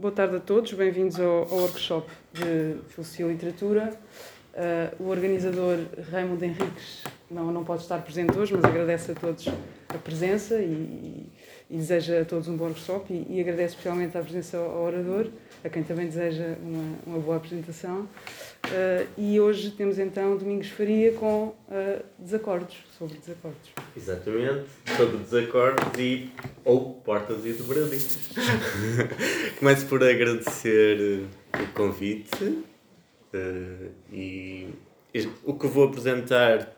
boa tarde a todos, bem-vindos ao, ao, workshop de Filosofia e Literatura. Uh, o organizador Raimundo Henriques não, não pode estar presente hoje, mas agradece a todos a presença e, e a todos um bom workshop e, e agradece especialmente a presença ao orador, a quem também deseja uma, uma boa apresentação. Uh, e hoje temos então Domingos Faria com uh, desacordos, sobre desacordos. Exatamente, sobre desacordos e ou portas e dobradiças. Começo por agradecer o convite uh, e o que vou apresentar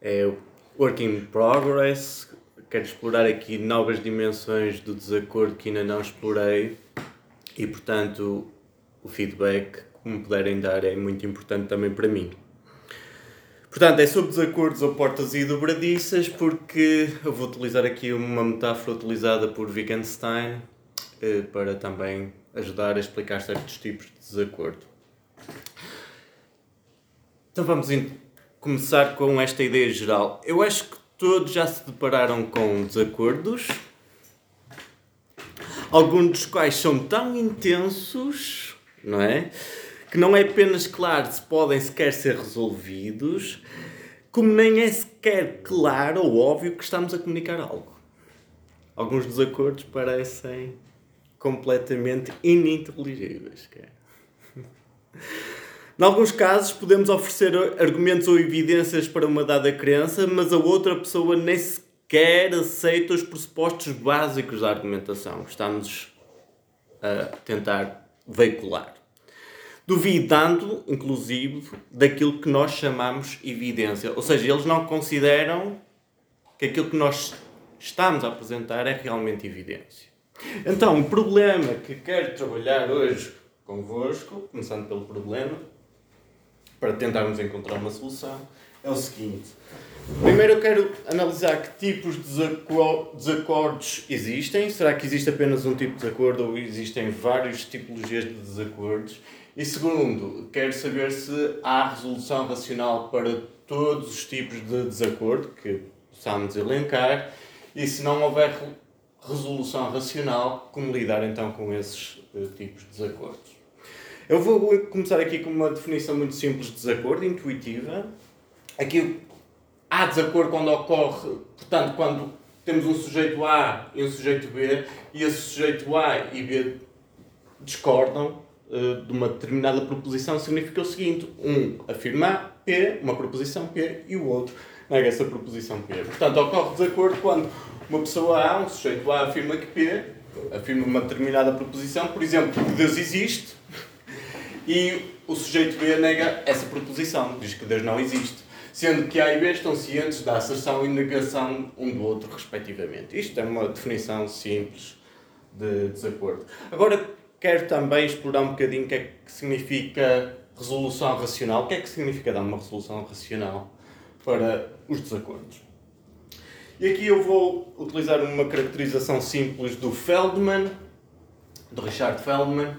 é o Work in Progress. Quero explorar aqui novas dimensões do desacordo que ainda não explorei e, portanto, o feedback que me puderem dar é muito importante também para mim. Portanto, é sobre desacordos ou portas e dobradiças, porque eu vou utilizar aqui uma metáfora utilizada por Wittgenstein eh, para também ajudar a explicar certos tipos de desacordo. Então vamos começar com esta ideia geral. Eu acho que todos já se depararam com desacordos, alguns dos quais são tão intensos, não é? Que não é apenas claro se podem sequer ser resolvidos, como nem é sequer claro ou óbvio que estamos a comunicar algo. Alguns desacordos parecem completamente ininteligíveis. Em alguns casos, podemos oferecer argumentos ou evidências para uma dada crença, mas a outra pessoa nem sequer aceita os pressupostos básicos da argumentação que estamos a tentar veicular. Duvidando, inclusive, daquilo que nós chamamos evidência. Ou seja, eles não consideram que aquilo que nós estamos a apresentar é realmente evidência. Então, o problema que quero trabalhar hoje convosco, começando pelo problema, para tentarmos encontrar uma solução, é o seguinte. Primeiro eu quero analisar que tipos de desacordos existem. Será que existe apenas um tipo de desacordo ou existem várias tipologias de desacordos? E segundo, quero saber se há resolução racional para todos os tipos de desacordo que possamos elencar e se não houver resolução racional, como lidar então com esses uh, tipos de desacordos. Eu vou começar aqui com uma definição muito simples de desacordo, intuitiva. Aqui há desacordo quando ocorre, portanto, quando temos um sujeito A e um sujeito B, e esse sujeito A e B discordam uh, de uma determinada proposição, significa o seguinte: um afirma P, uma proposição P, e o outro nega essa proposição P. Portanto, ocorre desacordo quando uma pessoa A, um sujeito A, afirma que P, afirma uma determinada proposição, por exemplo, que Deus existe, e o sujeito B nega essa proposição, diz que Deus não existe. Sendo que A e B estão cientes da asserção e negação um do outro, respectivamente. Isto é uma definição simples de desacordo. Agora, quero também explorar um bocadinho o que é que significa resolução racional. O que é que significa dar uma resolução racional para os desacordos? E aqui eu vou utilizar uma caracterização simples do Feldman, do Richard Feldman,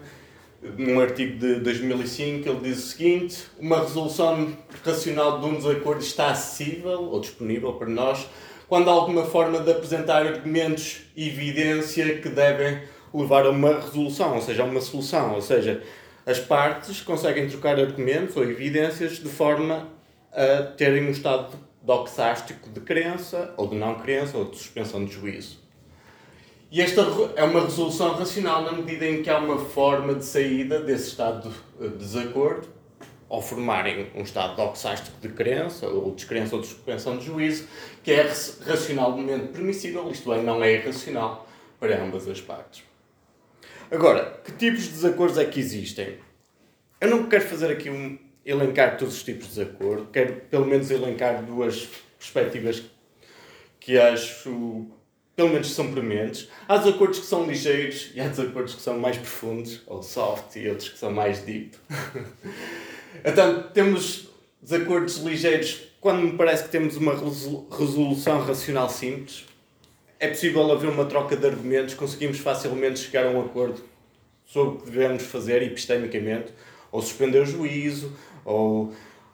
num artigo de 2005, ele diz o seguinte: uma resolução racional de um desacordo está acessível ou disponível para nós quando há alguma forma de apresentar argumentos e evidência que devem levar a uma resolução, ou seja, a uma solução. Ou seja, as partes conseguem trocar argumentos ou evidências de forma a terem um estado doxástico de crença, ou de não crença, ou de suspensão de juízo. E esta é uma resolução racional na medida em que há uma forma de saída desse estado de desacordo, ou formarem um estado doxástico de crença, ou descrença ou suspensão de juízo, que é racionalmente permissível, isto é, não é irracional para ambas as partes. Agora, que tipos de desacordos é que existem? Eu não quero fazer aqui um elencar todos os tipos de desacordo, quero pelo menos elencar duas perspectivas que acho pelo menos são prementes. Há desacordos que são ligeiros e há desacordos que são mais profundos, ou soft, e outros que são mais deep. então, temos desacordos ligeiros quando me parece que temos uma resolução racional simples. É possível haver uma troca de argumentos, conseguimos facilmente chegar a um acordo sobre o que devemos fazer epistemicamente, ou suspender o juízo, ou,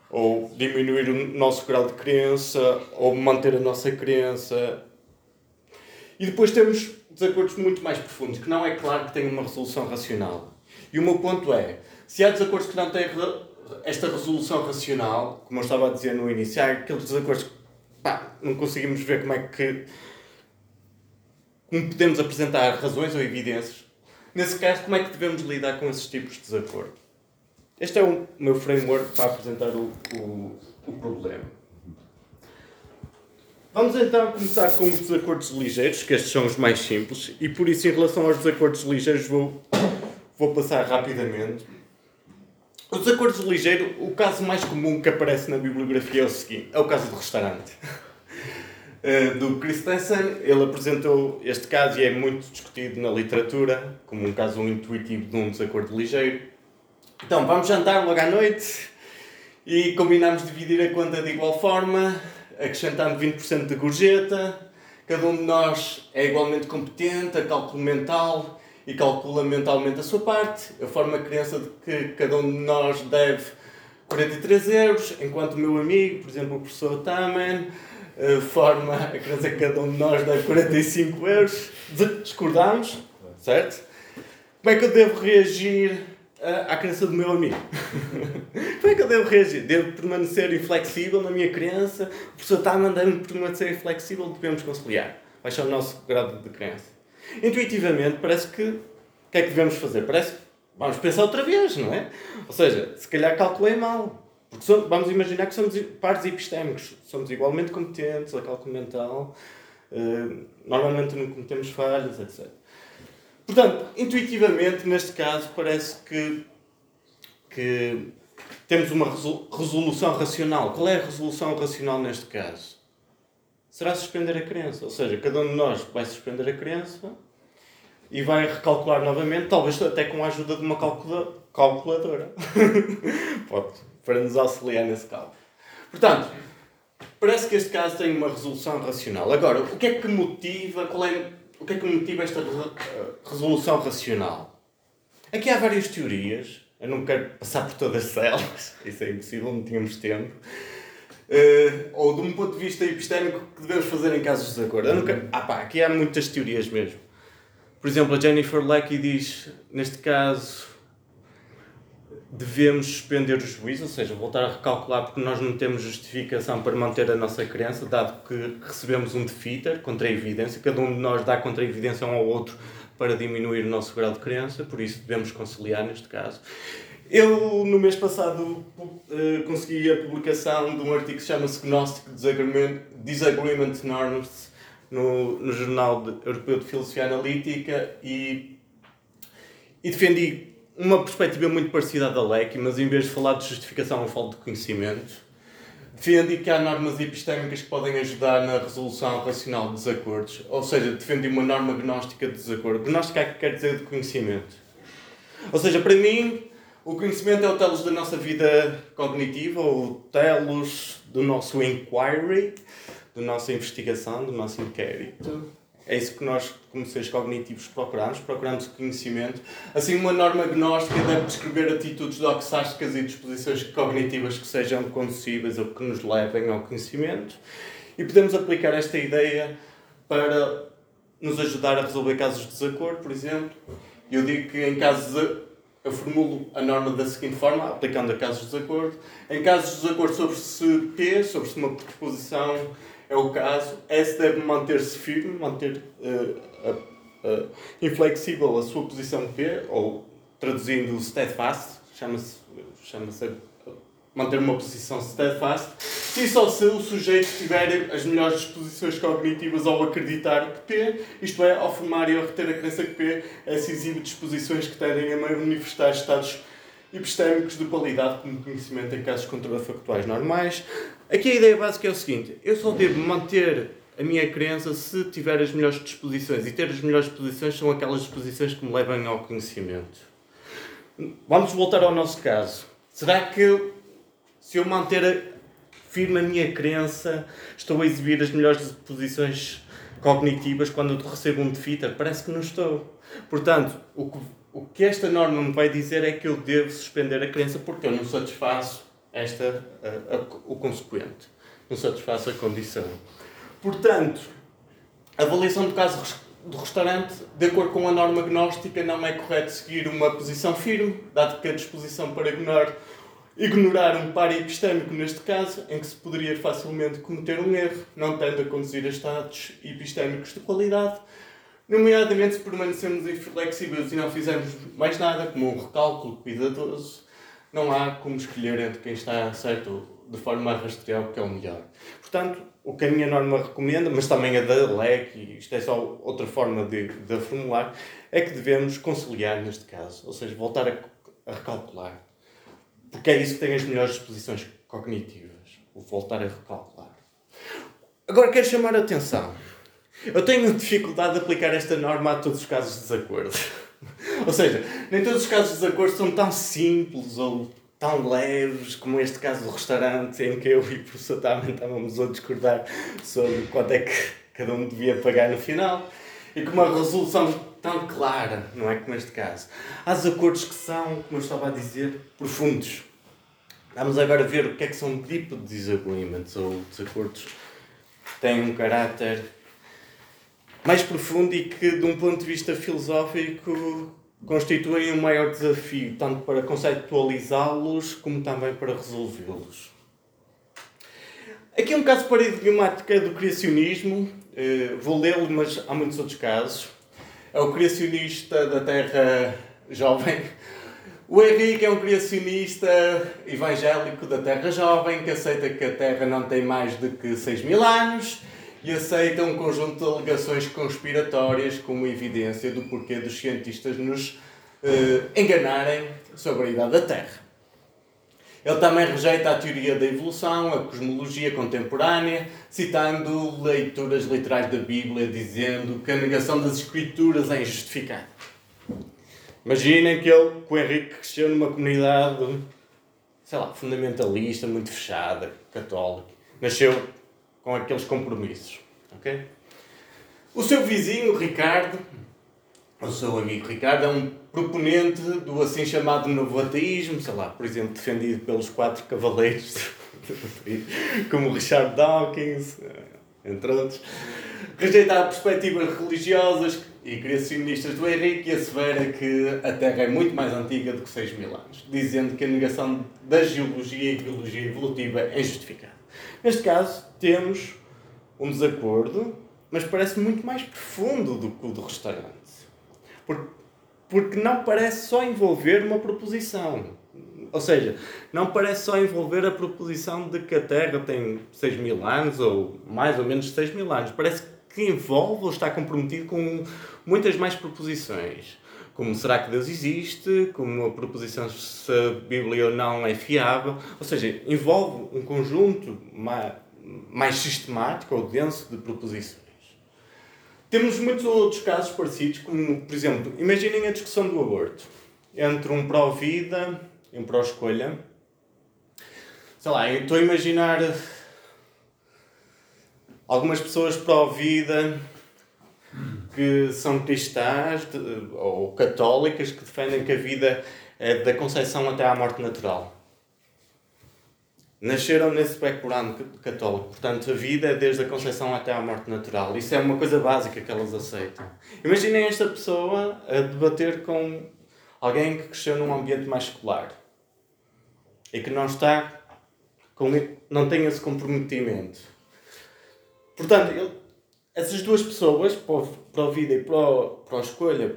ou diminuir o nosso grau de crença, ou manter a nossa crença, e depois temos desacordos muito mais profundos, que não é claro que têm uma resolução racional. E o meu ponto é, se há desacordos que não têm esta resolução racional, como eu estava a dizer no início, há aqueles desacordos que pá, não conseguimos ver como é que como podemos apresentar razões ou evidências. Nesse caso, como é que devemos lidar com esses tipos de desacordo? Este é o meu framework para apresentar o, o, o problema. Vamos então começar com os desacordos ligeiros, que estes são os mais simples, e por isso, em relação aos desacordos ligeiros, vou, vou passar rapidamente. Os desacordos ligeiros, o caso mais comum que aparece na bibliografia é o seguinte: é o caso do restaurante. Eh, do Christensen, ele apresentou este caso e é muito discutido na literatura, como um caso intuitivo de um desacordo ligeiro. Então, vamos jantar logo à noite e combinamos dividir a conta de igual forma, acrescentando 20% de gorjeta. Cada um de nós é igualmente competente, a cálculo mental e calcula mentalmente a sua parte. Eu formo a crença de que cada um de nós deve 43 euros, enquanto o meu amigo, por exemplo, o professor Taman, eh, forma a crença que cada um de nós deve 45 euros. Discordamos, certo? Como é que eu devo reagir à crença do meu amigo? Como é que eu devo reagir? Devo permanecer inflexível na minha crença? O professor está a mandar-me permanecer inflexível? Devemos conciliar. Baixar o nosso grado de crença. Intuitivamente, parece que o que é que devemos fazer? Parece que vamos pensar outra vez, não é? Ou seja, se calhar calculei mal. Porque somos, vamos imaginar que somos pares epistémicos, somos igualmente competentes a cálculo mental, uh, normalmente não cometemos falhas, etc. Portanto, intuitivamente, neste caso, parece que, que temos uma resolução racional. Qual é a resolução racional neste caso? Será suspender a crença. Ou seja, cada um de nós vai suspender a crença e vai recalcular novamente, talvez até com a ajuda de uma calculadora. Pode para nos auxiliar nesse cálculo. Portanto, parece que este caso tem uma resolução racional. Agora, o que é que motiva, qual é, o que é que motiva esta resolução racional? Aqui há várias teorias. Eu não quero passar por todas elas, isso é impossível, não tínhamos tempo. Uh, ou de um ponto de vista epistémico, que devemos fazer em casos de desacordo. Ah pá, aqui há muitas teorias mesmo. Por exemplo, a Jennifer Lecky diz, neste caso, devemos suspender o juízo, ou seja, voltar a recalcular porque nós não temos justificação para manter a nossa crença, dado que recebemos um defeater contra a evidência, cada um de nós dá contra a evidência um ao outro para diminuir o nosso grau de crença, por isso devemos conciliar neste caso. Eu, no mês passado, uh, consegui a publicação de um artigo que chama-se Gnostic Disagreement, Disagreement Norms no, no Jornal Europeu de Filosofia Analítica e, e defendi uma perspectiva muito parecida à da LEC, mas em vez de falar de justificação, eu falo de conhecimento. Defendi que há normas epistémicas que podem ajudar na resolução racional de desacordos, ou seja, defendi uma norma gnóstica de desacordo. Gnóstica é quer dizer de conhecimento. Ou seja, para mim, o conhecimento é o telos da nossa vida cognitiva, o telos do nosso inquiry, da nossa investigação, do nosso inquérito. É isso que nós, como seres cognitivos, procuramos. Procuramos conhecimento. Assim, uma norma gnóstica deve descrever atitudes doxásticas e disposições cognitivas que sejam conduzíveis ou que nos levem ao conhecimento. E podemos aplicar esta ideia para nos ajudar a resolver casos de desacordo, por exemplo. Eu digo que em casos de eu formulo a norma da seguinte forma, aplicando a casos de desacordo. Em casos de desacordo sobre se P, sobre se uma proposição é o caso. S deve manter-se firme, manter uh, uh, inflexível a sua posição P, ou traduzindo steadfast, chama-se chama manter uma posição steadfast, se só se o sujeito tiver as melhores disposições cognitivas ao acreditar que P, isto é, ao formar e ao reter a crença que P é exibe disposições que tendem a manifestar estados epistémicos de qualidade como conhecimento em casos contrafactuais normais, Aqui a ideia básica é o seguinte: eu só devo manter a minha crença se tiver as melhores disposições. E ter as melhores disposições são aquelas disposições que me levam ao conhecimento. Vamos voltar ao nosso caso. Será que se eu manter firme a minha crença, estou a exibir as melhores disposições cognitivas quando eu recebo um defeater? Parece que não estou. Portanto, o que, o que esta norma me vai dizer é que eu devo suspender a crença porque eu não satisfaço esta, a, a, o consequente. Não satisfaz a condição. Portanto, a avaliação do caso do restaurante, de acordo com a norma gnóstica, não é correto seguir uma posição firme, dado que a disposição para ignorar, ignorar um par epistêmico, neste caso, em que se poderia facilmente cometer um erro, não tende a conduzir a estados epistémicos de qualidade, nomeadamente se permanecemos inflexíveis e não fizermos mais nada, como um recálculo cuidadoso, não há como escolher entre quem está certo de forma a rastrear o que é o melhor. Portanto, o que a minha norma recomenda, mas também a da LEC, e isto é só outra forma de, de a formular, é que devemos conciliar neste caso, ou seja, voltar a, a recalcular. Porque é isso que tem as melhores disposições cognitivas, o voltar a recalcular. Agora quero chamar a atenção. Eu tenho dificuldade de aplicar esta norma a todos os casos de desacordo. ou seja, nem todos os casos de desacordo são tão simples ou tão leves como este caso do restaurante em que eu e o professor também estávamos a discordar sobre quanto é que cada um devia pagar no final e com uma resolução tão clara, não é como este caso. Há desacordos que são, como eu estava a dizer, profundos. Vamos agora ver o que é que são deep disagreements ou desacordos que têm um caráter mais profundo e que, de um ponto de vista filosófico, constituem um maior desafio, tanto para conceptualizá-los como também para resolvê-los. Aqui é um caso paradigmático do criacionismo, uh, vou lê-lo, mas há muitos outros casos. É o criacionista da Terra Jovem. O Henrique é um criacionista evangélico da Terra Jovem que aceita que a Terra não tem mais do que 6 mil anos e aceita um conjunto de alegações conspiratórias como evidência do porquê dos cientistas nos uh, enganarem sobre a idade da Terra. Ele também rejeita a teoria da evolução, a cosmologia contemporânea, citando leituras literais da Bíblia, dizendo que a negação das Escrituras é injustificada. Imaginem que ele, que o Henrique, cresceu numa comunidade, sei lá, fundamentalista, muito fechada, católica. Nasceu com aqueles compromissos. Okay? O seu vizinho, Ricardo, o seu amigo Ricardo, é um proponente do assim chamado novo ateísmo, sei lá, por exemplo, defendido pelos quatro cavaleiros, como Richard Dawkins, entre outros. Rejeita perspectivas religiosas e criacionistas do Henrique e assevera que a Terra é muito mais antiga do que 6 mil anos, dizendo que a negação da geologia e biologia evolutiva é injustificada. Neste caso, temos um desacordo, mas parece muito mais profundo do que o do restaurante. Porque, porque não parece só envolver uma proposição. Ou seja, não parece só envolver a proposição de que a Terra tem 6 mil anos, ou mais ou menos 6 mil anos. Parece que envolve ou está comprometido com muitas mais proposições. Como será que Deus existe? Como a proposição se a Bíblia ou não é fiável? Ou seja, envolve um conjunto mais mais sistemático ou denso de proposições. Temos muitos outros casos parecidos, como, por exemplo, imaginem a discussão do aborto entre um pró-vida e um pró-escolha. Sei lá, estou a imaginar algumas pessoas pró-vida que são cristãs ou católicas que defendem que a vida é da concepção até à morte natural nasceram nesse background católico. Portanto, a vida é desde a concepção até à morte natural. Isso é uma coisa básica que elas aceitam. Imaginem esta pessoa a debater com alguém que cresceu num ambiente mais escolar e que não está com, não tem esse comprometimento. Portanto, ele, essas duas pessoas, para a vida e para a escolha,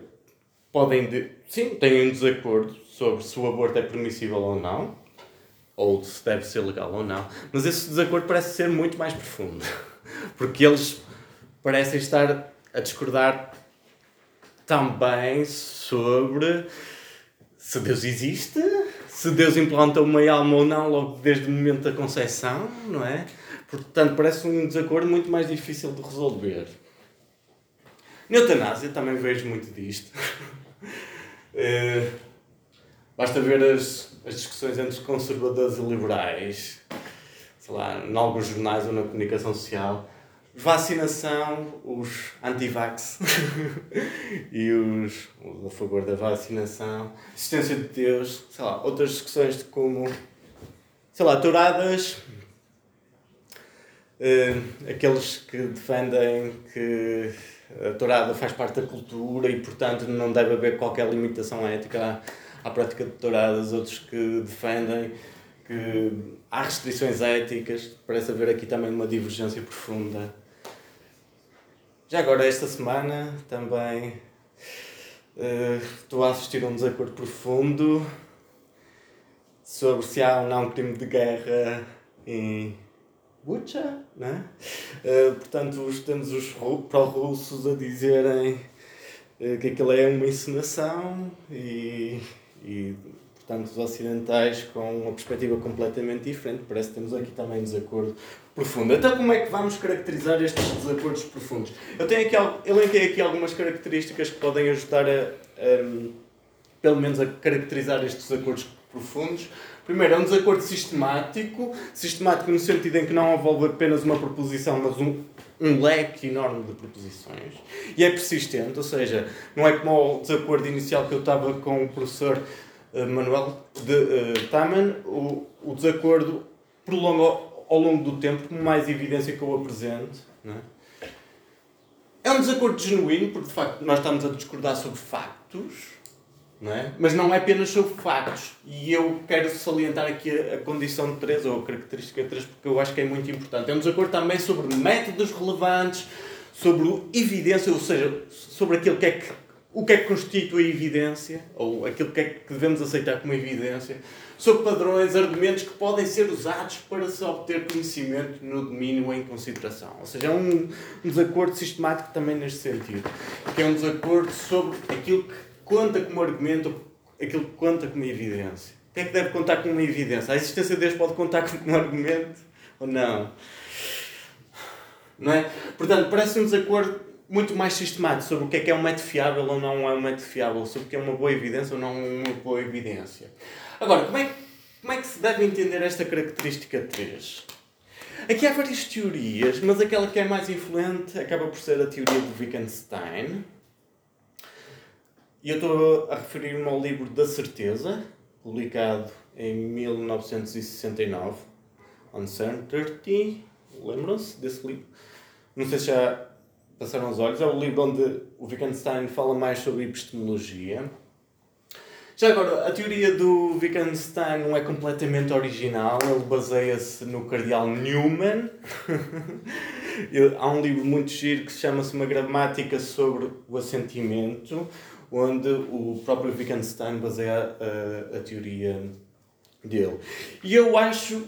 podem, de, sim, têm um desacordo sobre se o aborto é permissível ou não ou se deve ser legal ou não, mas esse desacordo parece ser muito mais profundo, porque eles parecem estar a discordar também sobre se Deus existe, se Deus implanta uma alma ou não logo desde o momento da concepção, não é? Portanto, parece um desacordo muito mais difícil de resolver. Na eutanásia também vejo muito disto. Eh, basta ver as, as discussões entre conservadores e liberais, sei lá, em alguns jornais ou na comunicação social, vacinação, os anti-vax e os, os a favor da vacinação, existência de Deus, sei lá, outras discussões de como, sei lá, touradas, uh, aqueles que defendem que a tourada faz parte da cultura e, portanto, não deve haver qualquer limitação ética à, à prática de touradas. Outros que defendem que há restrições éticas. Parece haver aqui também uma divergência profunda. Já agora, esta semana, também uh, estou a assistir a um desacordo profundo sobre se há ou não crime de guerra em Bucha, né? Uh, portanto, temos os pró-russos a dizerem uh, que aquilo é uma encenação e, e, portanto, os ocidentais com uma perspectiva completamente diferente. Parece que temos aqui também um desacordo profundo. Então, como é que vamos caracterizar estes desacordos profundos? Eu tenho aqui, elenquei aqui algumas características que podem ajudar a, a pelo menos, a caracterizar estes desacordos profundos. Primeiro, é um desacordo sistemático, sistemático no sentido em que não envolve apenas uma proposição, mas um, um leque enorme de proposições. E é persistente, ou seja, não é como o desacordo inicial que eu estava com o professor uh, Manuel de uh, Taman, o, o desacordo prolonga ao, longo do tempo, com mais evidência que eu apresento. Não é? é um desacordo genuíno, porque de facto nós estamos a discordar sobre factos não é? Mas não é apenas sobre factos. E eu quero salientar aqui a, a condição de 3, ou a característica 3, porque eu acho que é muito importante. Temos acordo também sobre métodos relevantes, sobre evidência, ou seja, sobre aquilo que é que, o que é que constitui evidência, ou aquilo que é que devemos aceitar como evidência, sobre padrões, argumentos que podem ser usados para se obter conhecimento no domínio em consideração. Ou seja, é um, um desacordo sistemático também neste sentido, que é um desacordo sobre aquilo que conta como argumento aquilo que conta como evidência. O que é que deve contar como uma evidência? A existência de Deus pode contar como um argumento ou não? Não é? Portanto, parece um desacordo muito mais sistemático sobre o que é que é um método fiável ou não é um método fiável, sobre o que é uma boa evidência ou não uma boa evidência. Agora, como é, como é que se deve entender esta característica 3? Aqui há várias teorias, mas aquela que é mais influente acaba por ser a teoria de Wittgenstein, e eu estou a referir-me ao livro Da Certeza, publicado em 1969, Uncertainty. Lembram-se desse livro? Não sei se já passaram os olhos. É o livro onde o Wittgenstein fala mais sobre epistemologia. Já agora, a teoria do Wittgenstein não é completamente original, ele baseia-se no cardeal Newman. Há um livro muito giro que se chama-se Uma Gramática sobre o Assentimento, onde o próprio Wittgenstein baseia a, a teoria dele. E eu acho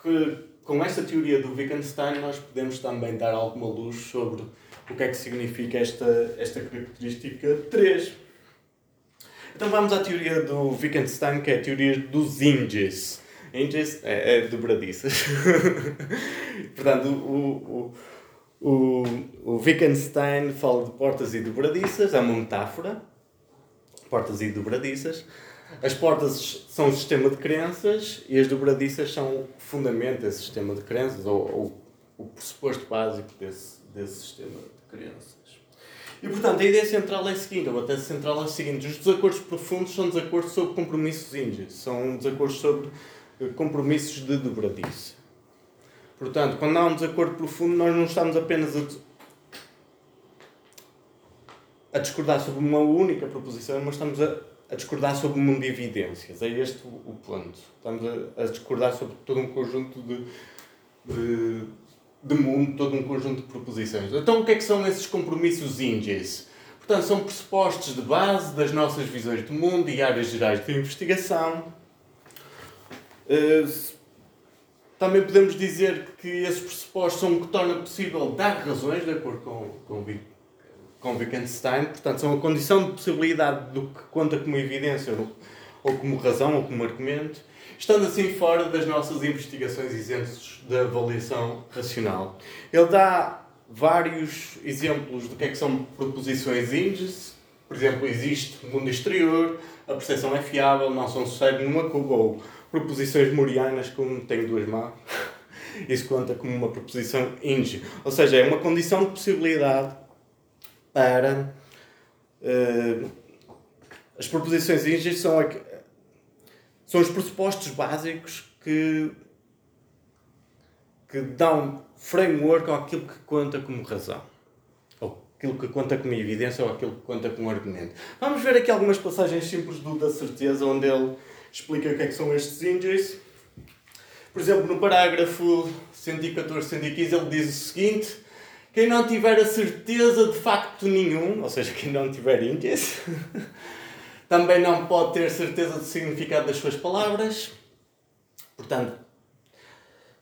que com esta teoria do Wittgenstein nós podemos também dar alguma luz sobre o que é que significa esta, esta característica 3. Então vamos à teoria do Wittgenstein, que é a teoria dos índices. Índices é, é dobradiças. Portanto, o, o o, o Wittgenstein fala de portas e dobradiças, é uma metáfora. Portas e dobradiças. As portas são o sistema de crenças e as dobradiças são o fundamento desse sistema de crenças, ou, ou o pressuposto básico desse, desse sistema de crenças. E portanto, a ideia central é a seguinte, a bateria central é a seguinte: os desacordos profundos são desacordos sobre compromissos índios, são desacordos sobre eh, compromissos de dobradiça. Portanto, quando há um desacordo profundo, nós não estamos apenas a, a discordar sobre uma única proposição, mas estamos a, a discordar sobre um mundo de evidências. É este o, o ponto. Estamos a, a, discordar sobre todo um conjunto de, de, de mundo, todo um conjunto de proposições. Então, o que é que são esses compromissos índices? Portanto, são pressupostos de base das nossas visões do mundo e áreas gerais de investigação. Uh, também podemos dizer que esses pressupostos são o que torna possível dar razões, de acordo com, com, com Wittgenstein, portanto, são a condição de possibilidade do que conta como evidência ou, ou como razão ou como argumento, estando assim fora das nossas investigações isentos da avaliação racional. Ele dá vários exemplos do que é que são proposições índices, por exemplo, existe mundo exterior, a percepção é fiável, não são sucede numa cuba ou proposições morianas como tenho duas mãos. Isso conta como uma proposição inge. Ou seja, é uma condição de possibilidade para. Uh, as proposições inge são, são os pressupostos básicos que, que dão framework àquilo que conta como razão. Aquilo que conta como evidência ou aquilo que conta como argumento. Vamos ver aqui algumas passagens simples do da certeza, onde ele explica o que é que são estes índices. Por exemplo, no parágrafo 114, 115, ele diz o seguinte: quem não tiver a certeza de facto nenhum, ou seja, quem não tiver índice, também não pode ter certeza do significado das suas palavras. Portanto,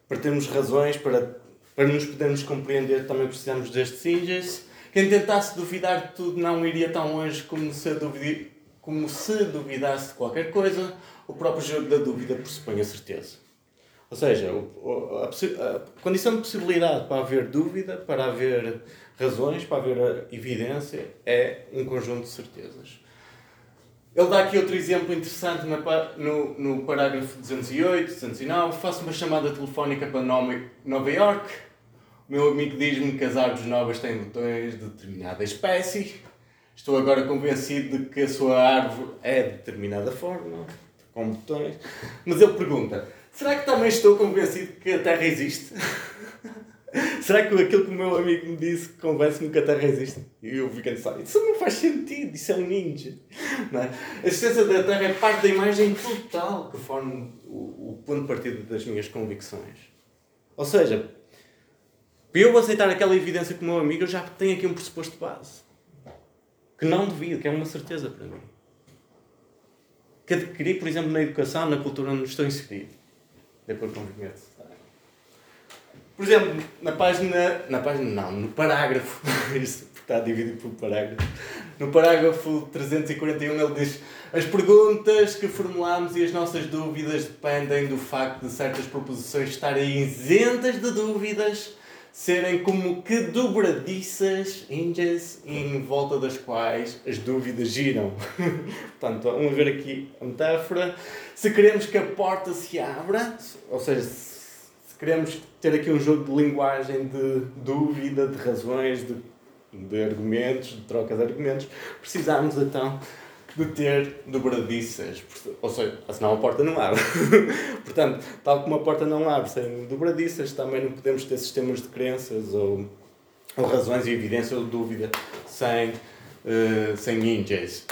para termos razões, para, para nos podermos compreender, também precisamos destes índices. Quem tentasse duvidar de tudo não iria tão longe como se duvidasse de qualquer coisa. O próprio jogo da dúvida pressupõe a certeza. Ou seja, a, condição de possibilidade para haver dúvida, para haver razões, para haver evidência, é um conjunto de certezas. Ele dá aqui outro exemplo interessante no, no parágrafo 208, 209. Faço uma chamada telefónica para Nova York. O meu amigo diz-me que as árvores novas têm botões de determinada espécie. Estou agora convencido de que a sua árvore é de determinada forma, com botões. Mas ele pergunta: será que também estou convencido que a Terra existe? Será que aquilo que o meu amigo me disse convence-me que a Terra existe? E eu fico a pensar, isso não faz sentido, isso é um ninja. Não é? A existência da Terra é parte da imagem total que forma o, ponto de partida das minhas convicções. Ou seja, para eu aceitar aquela evidência com o meu amigo, eu já tenho aqui um pressuposto de base. Que não duvido, que é uma certeza para mim. Que adquiri, por exemplo, na educação, na cultura onde estou inserido. Depois convivência. Por exemplo, na página. Na página não, no parágrafo. Isto está dividido por parágrafo. No parágrafo 341 ele diz: As perguntas que formulamos e as nossas dúvidas dependem do facto de certas proposições estarem isentas de dúvidas, serem como que dobradiças, índices, em volta das quais as dúvidas giram. Portanto, vamos ver aqui a metáfora. Se queremos que a porta se abra, ou seja, queremos ter aqui um jogo de linguagem de dúvida, de razões, de, de argumentos, de troca de argumentos, precisamos então de ter dobradiças. Ou seja, senão a porta não abre. Portanto, tal como a porta não abre sem dobradiças, também não podemos ter sistemas de crenças ou, ou razões e evidência ou dúvida sem, uh, sem ninjas.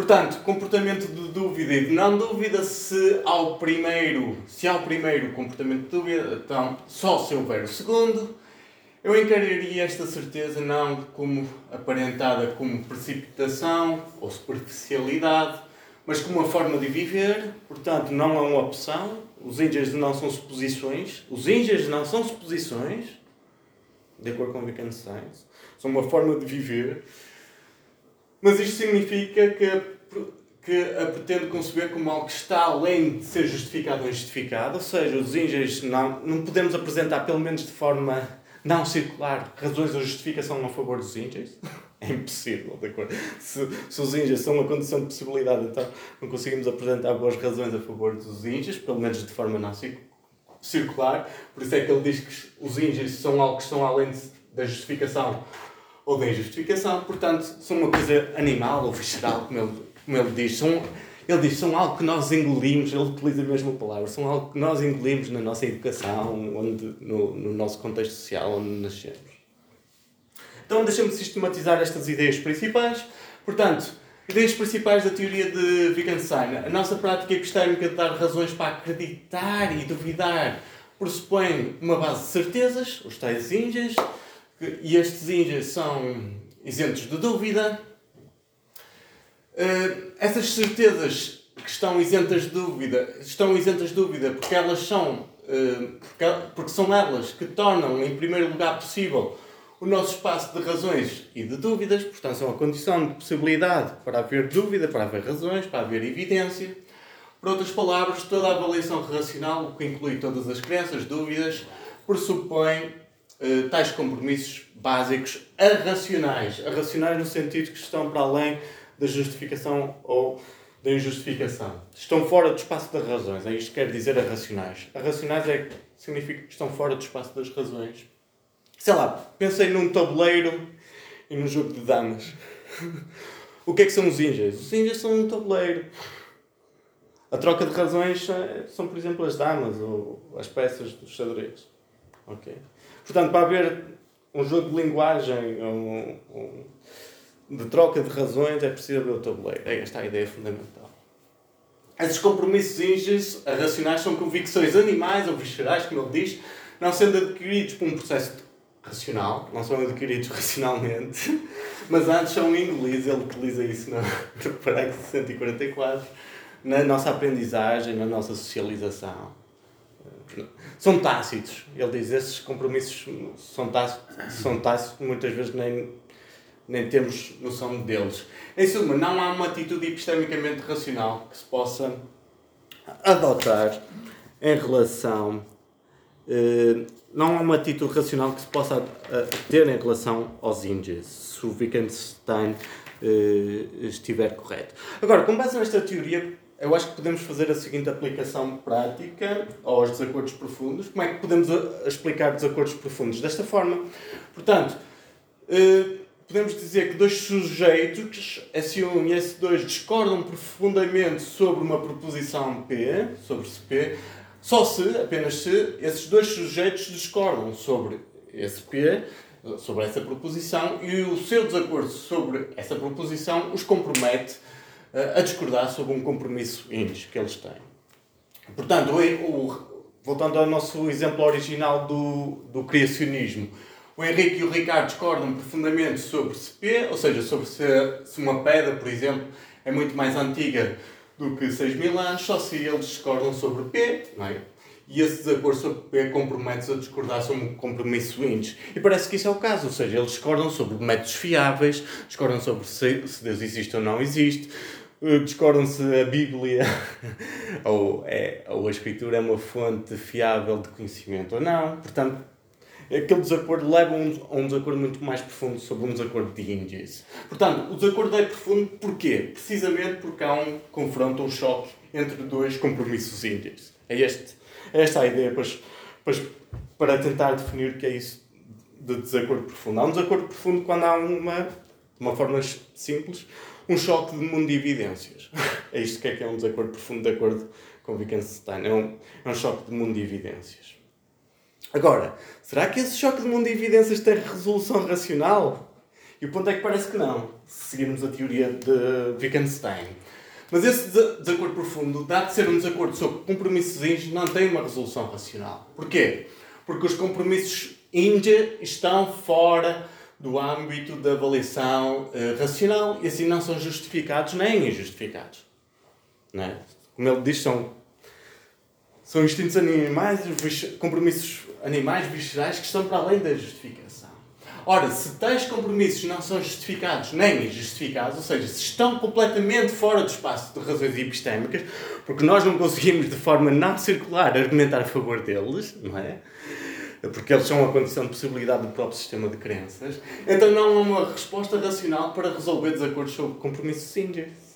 Portanto, comportamento de dúvida e de não dúvida, se ao primeiro, se ao primeiro comportamento de dúvida, então só se houver o segundo, eu encararia esta certeza não como aparentada como precipitação ou superficialidade, mas como uma forma de viver, portanto não é uma opção, os índios não são suposições, os índios não são suposições, de acordo com Wittgenstein, são uma forma de viver. Mas isto significa que, que a pretende conceber como algo que está além de ser justificado ou injustificado, ou seja, os índios não, não podemos apresentar, pelo menos de forma não circular, razões ou justificação a favor dos índios. É impossível, de acordo? Se, se os índios são uma condição de possibilidade, então não conseguimos apresentar boas razões a favor dos índios, pelo menos de forma não circular. Por isso é que ele diz que os índios são algo que estão além da justificação ou da injustificação, portanto, são uma coisa animal ou visceral, como ele, como ele diz. São, ele diz, são algo que nós engolimos, ele utiliza a mesma palavra, são algo que nós engolimos na nossa educação, onde, no, no nosso contexto social onde nascemos. Então, deixa-me sistematizar estas ideias principais. Portanto, ideias principais da teoria de Wittgenstein. A nossa prática epistêmica de dar razões para acreditar e duvidar pressupõe uma base de certezas, os tais índias, e estes índios são isentos de dúvida. Uh, essas certezas que estão isentas de dúvida, estão isentas de dúvida porque elas são, uh, porque, porque são elas que tornam, em primeiro lugar possível, o nosso espaço de razões e de dúvidas, portanto, são a condição de possibilidade para haver dúvida, para haver razões, para haver evidência. Por outras palavras, toda a avaliação racional, o que inclui todas as crenças, dúvidas, pressupõe eh, tais compromissos básicos arracionais. Arracionais no sentido que estão para além da justificação ou da injustificação. Estão fora do espaço das razões. É isto que quer dizer arracionais. Arracionais é, significa que estão fora do espaço das razões. Sei lá, pensei num tabuleiro e num jogo de damas. o que é que são os índios? Os índios são um tabuleiro. A troca de razões são, por exemplo, as damas ou as peças dos xadrez. Ok? Portanto, para haver um jogo de linguagem, um, um, de troca de razões, é preciso abrir o tabuleiro. É esta a ideia fundamental. Esses compromissos índios racionais são convicções animais ou viscerais, como ele diz, não sendo adquiridos por um processo racional, não são adquiridos racionalmente, mas antes são engolidos, ele utiliza isso no, no parágrafo 144, na nossa aprendizagem, na nossa socialização. São tácitos. Ele diz esses compromissos são tácitos, são tácitos muitas vezes nem, nem temos noção deles. Em suma, não há uma atitude epistemicamente racional que se possa adotar em relação. Eh, não há uma atitude racional que se possa eh, ter em relação aos índios, se o Wittgenstein eh, estiver correto. Agora, com base nesta teoria, eu acho que podemos fazer a seguinte aplicação prática aos desacordos profundos. Como é que podemos explicar desacordos profundos? Desta forma. Portanto, podemos dizer que dois sujeitos, S1 e S2, discordam profundamente sobre uma proposição P, sobre se P, só se, apenas se, esses dois sujeitos discordam sobre esse P, sobre essa proposição, e o seu desacordo sobre essa proposição os compromete uh, a discordar sobre um compromisso índice que eles têm. Portanto, voltando ao nosso exemplo original do, do criacionismo, o Henrique e o Ricardo discordam profundamente sobre se P, ou seja, sobre se, se uma pedra, por exemplo, é muito mais antiga do que 6 mil anos, só se eles discordam sobre P, não é? E esse desacordo sobre P compromete-se a discordar sobre compromisso índice. E parece que isso é o caso, ou seja, eles discordam sobre métodos fiáveis, discordam sobre se, se Deus existe ou não existe, eh, discordam se a Bíblia ou, é, ou a Escritura é uma fonte fiável de conhecimento ou não. Portanto, aquele desacordo leva a um desacordo muito mais profundo sobre um desacordo de índice. Portanto, o desacordo é profundo porquê? Precisamente porque há um confronto, um choque entre dois compromissos índices. É, este, é esta a ideia pois, pois, para tentar definir o que é isso de desacordo profundo. Há um desacordo profundo quando há uma, de uma forma simples, um choque de mundo de evidências. É isto que é que é um desacordo profundo, de acordo com Wittgenstein. É um, é um choque de mundo de evidências. Agora, será que esse choque de mundo de evidências tem resolução racional? E o ponto é que parece que não, se seguirmos a teoria de Wittgenstein. Mas esse desacordo profundo, dado de ser um desacordo sobre compromissos índios, não tem uma resolução racional. Porquê? Porque os compromissos índios estão fora do âmbito da avaliação uh, racional e assim não são justificados nem injustificados. Não é? Como ele diz, são, são instintos animais, compromissos animais viscerais que estão para além da justificação. Ora, se tais compromissos não são justificados nem injustificados, ou seja, se estão completamente fora do espaço de razões epistémicas, porque nós não conseguimos de forma não circular argumentar a favor deles, não é? Porque eles são a condição de possibilidade do próprio sistema de crenças, então não há uma resposta racional para resolver desacordos sobre compromissos índices.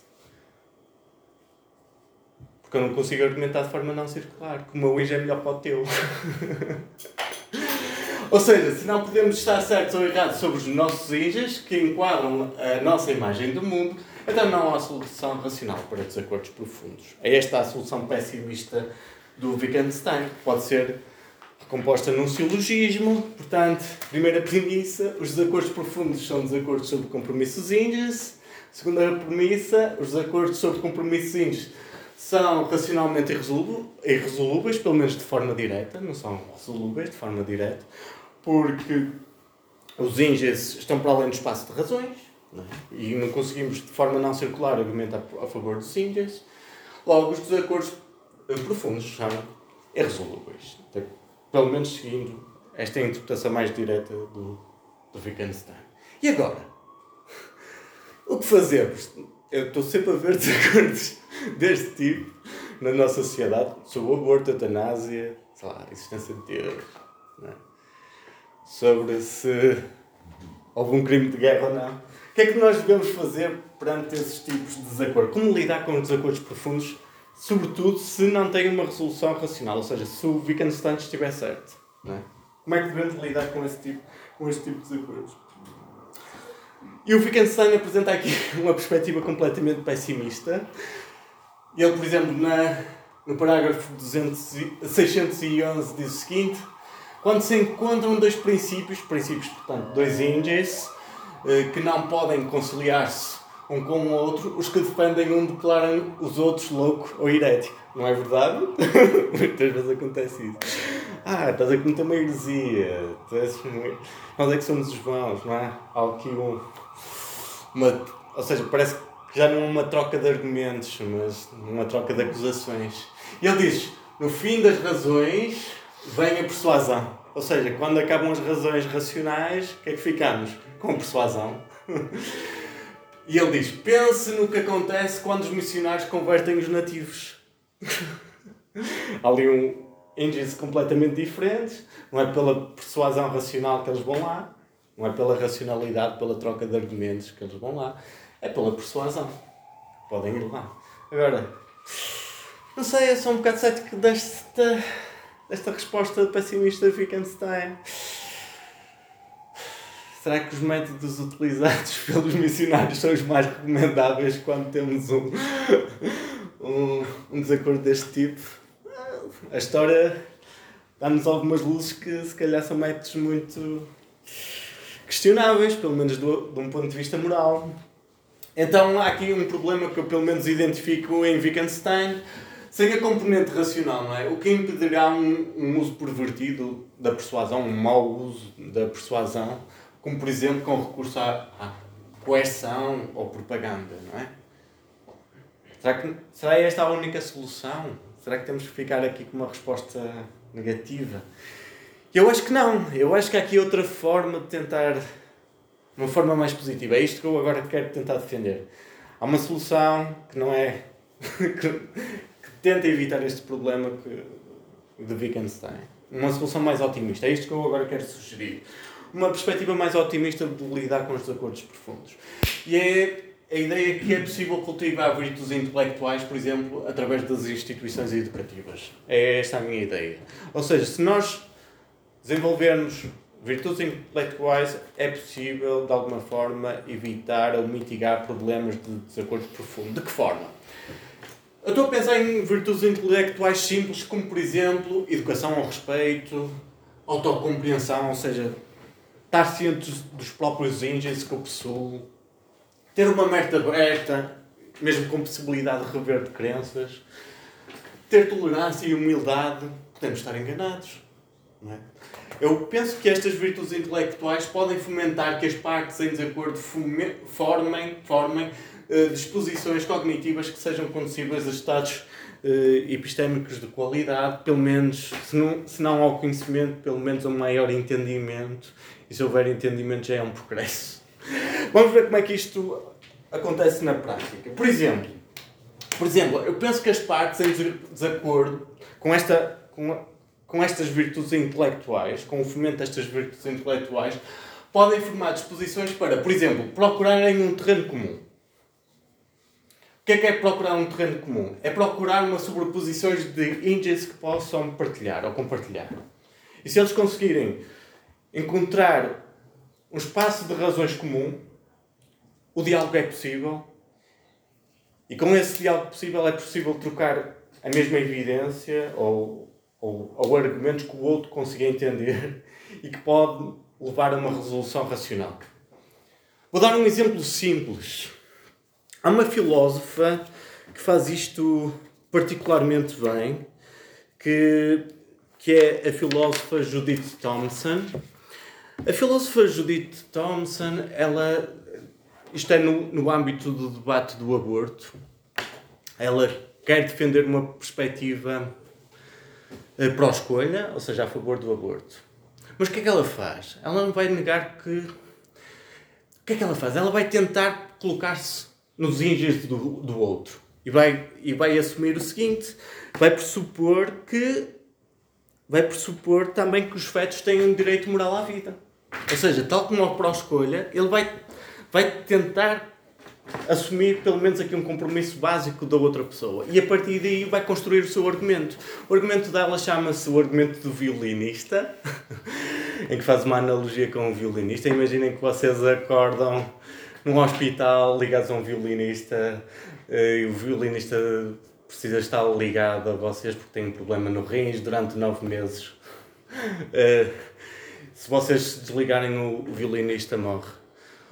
Porque eu não consigo argumentar de forma não circular, que o meu é melhor para o teu. Ou seja, se não podemos estar certos ou errados sobre os nossos índios que enquadram a nossa imagem do mundo, então não há solução racional para desacordos profundos. É esta a solução pessimista do Wittgenstein, que pode ser recomposta num silogismo. Portanto, primeira premissa, os desacordos profundos são desacordos sobre compromissos índios. Segunda premissa, os desacordos sobre compromissos índios são racionalmente irresolúveis, pelo menos de forma direta, não são resolúveis de forma direta, porque os índices estão para além do espaço de razões não é? e não conseguimos de forma não circular argumentar a favor dos índices. Logo, os desacordos profundos são irresolúveis, pelo menos seguindo esta interpretação mais direta do, do Wittgenstein. E agora? O que fazemos? Eu estou sempre a ver desacordos deste tipo na nossa sociedade sobre o aborto, a eutanásia, sei lá, a existência de Deus, é? sobre se houve um crime de guerra ou não. O que é que nós devemos fazer perante esses tipos de desacordo? Como lidar com desacordos profundos, sobretudo se não tem uma resolução racional, ou seja, se o Wittgenstein estiver certo. É? Como é que devemos lidar com esse tipo, com este tipo de desacordos? E o Wittgenstein apresenta aqui uma perspectiva completamente pessimista ele, por exemplo, na, no parágrafo 200, 611 diz o seguinte: quando se encontram dois princípios, princípios, portanto, dois índices, eh, que não podem conciliar-se um com o outro, os que defendem um declaram os outros louco ou herético. Não é verdade? Muitas vezes acontece isso. Ah, estás a cometer uma heresia. Nós é que somos os bons, não é? Há aqui um. Uma, ou seja, parece que já não é uma troca de argumentos, mas uma troca de acusações. E ele diz: no fim das razões vem a persuasão. Ou seja, quando acabam as razões racionais, o que é que ficamos? Com persuasão. e ele diz: pense no que acontece quando os missionários convertem os nativos. Há ali um índice completamente diferentes. Não é pela persuasão racional que eles vão lá, não é pela racionalidade, pela troca de argumentos que eles vão lá, é pela persuasão. Podem ir lá. Agora, não sei, eu sou um bocado cético desta esta resposta pessimista de Wittgenstein. Será que os métodos utilizados pelos missionários são os mais recomendáveis quando temos um, um, um desacordo deste tipo? A história dá-nos algumas luzes que se calhar são métodos muito questionáveis, pelo menos do, de um ponto de vista moral. Então há aqui um problema que eu pelo menos identifico em Wittgenstein sem a componente racional, não é? O que impedirá um, um uso pervertido da persuasão, um mau uso da persuasão, como por exemplo com recurso à, à coerção ou propaganda, não é? Será, que, será esta a única solução? Será que temos que ficar aqui com uma resposta negativa? Eu acho que não. Eu acho que há aqui outra forma de tentar. Uma forma mais positiva. É isto que eu agora quero tentar defender. Há uma solução que não é. tenta evitar este problema que, de Wittgenstein. Uma solução mais otimista. É isto que eu agora quero sugerir. Uma perspectiva mais otimista de lidar com os desacordos profundos. E é a ideia que é possível cultivar virtudes intelectuais, por exemplo, através das instituições educativas. É esta a minha ideia. Ou seja, se nós desenvolvermos virtudes intelectuais, é possível, de alguma forma, evitar ou mitigar problemas de desacordo profundo. De que forma? Eu estou a pensar em virtudes intelectuais simples, como por exemplo, educação ao respeito, autocompreensão, ou seja, estar ciente dos próprios índices que eu possuo, ter uma mente aberta, mesmo com possibilidade de rever de crenças, ter tolerância e humildade, podemos estar enganados. É? Eu penso que estas virtudes intelectuais podem fomentar que as partes em desacordo formem, formem uh, disposições cognitivas que sejam conduzíveis a estados uh, epistémicos de qualidade, pelo menos, se não, se não ao conhecimento, pelo menos a um maior entendimento. E se houver entendimento já é um progresso. Vamos ver como é que isto acontece na prática. Por exemplo, por exemplo, eu penso que as partes em desacordo com esta com, com estas virtudes intelectuais, com o fomento destas virtudes intelectuais, podem formar disposições para, por exemplo, procurarem um terreno comum. O que é que é procurar um terreno comum? É procurar uma sobreposição de índices que possam partilhar ou compartilhar. E se eles conseguirem encontrar um espaço de razões comum, o diálogo é possível. E com esse diálogo possível é possível trocar a mesma evidência ou ou, ou argumentos que o outro consiga entender e que pode levar a uma resolução racional. Vou dar um exemplo simples. Há uma filósofa que faz isto particularmente bem, que, que é a filósofa Judith Thompson. A filósofa Judith Thompson, ela, isto é no, no âmbito do debate do aborto, ela quer defender uma perspectiva pró-escolha, ou seja, a favor do aborto. Mas o que é que ela faz? Ela não vai negar que. O que é que ela faz? Ela vai tentar colocar-se nos índices do, do outro. E vai, e vai assumir o seguinte: vai pressupor que. Vai pressupor também que os fetos têm um direito moral à vida. Ou seja, tal como a pró-escolha, ele vai, vai tentar assumir pelo menos aqui um compromisso básico da outra pessoa. E a partir daí vai construir o seu argumento. O argumento dela chama-se o argumento do violinista, em que faz uma analogia com o violinista. Imaginem que vocês acordam num hospital ligados a um violinista eh, e o violinista precisa estar ligado a vocês porque tem um problema no rins durante nove meses. Uh, se vocês desligarem o violinista, morre.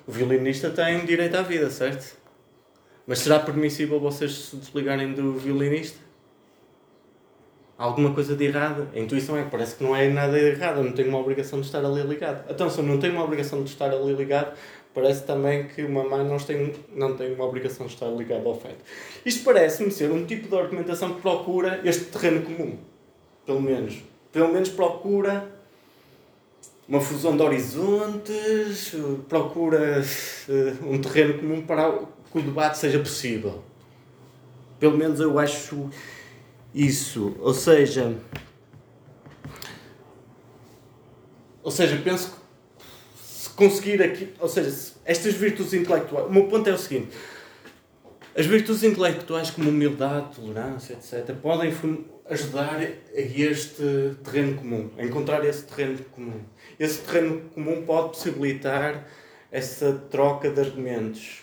O violinista tem direito à vida, certo? Mas será permissível vocês se desligarem do violinista? Há alguma coisa de errado? A intuição é que parece que não é nada de errado, não tenho uma obrigação de estar ali ligado. Então, se eu não tenho uma obrigação de estar ali ligado, parece também que uma mãe não tem, não tem uma obrigação de estar ligada ao feto. Isto parece-me ser um tipo de argumentação que procura este terreno comum. Pelo menos. Pelo menos procura uma fusão de horizontes, procura uh, um terreno comum para que o debate seja possível. Pelo menos eu acho isso. Ou seja. Ou seja, penso que se conseguir aqui. Ou seja, estas virtudes intelectuais. O meu ponto é o seguinte: as virtudes intelectuais, como humildade, tolerância, etc., podem ajudar a este terreno comum, a encontrar esse terreno comum. Esse terreno comum pode possibilitar essa troca de argumentos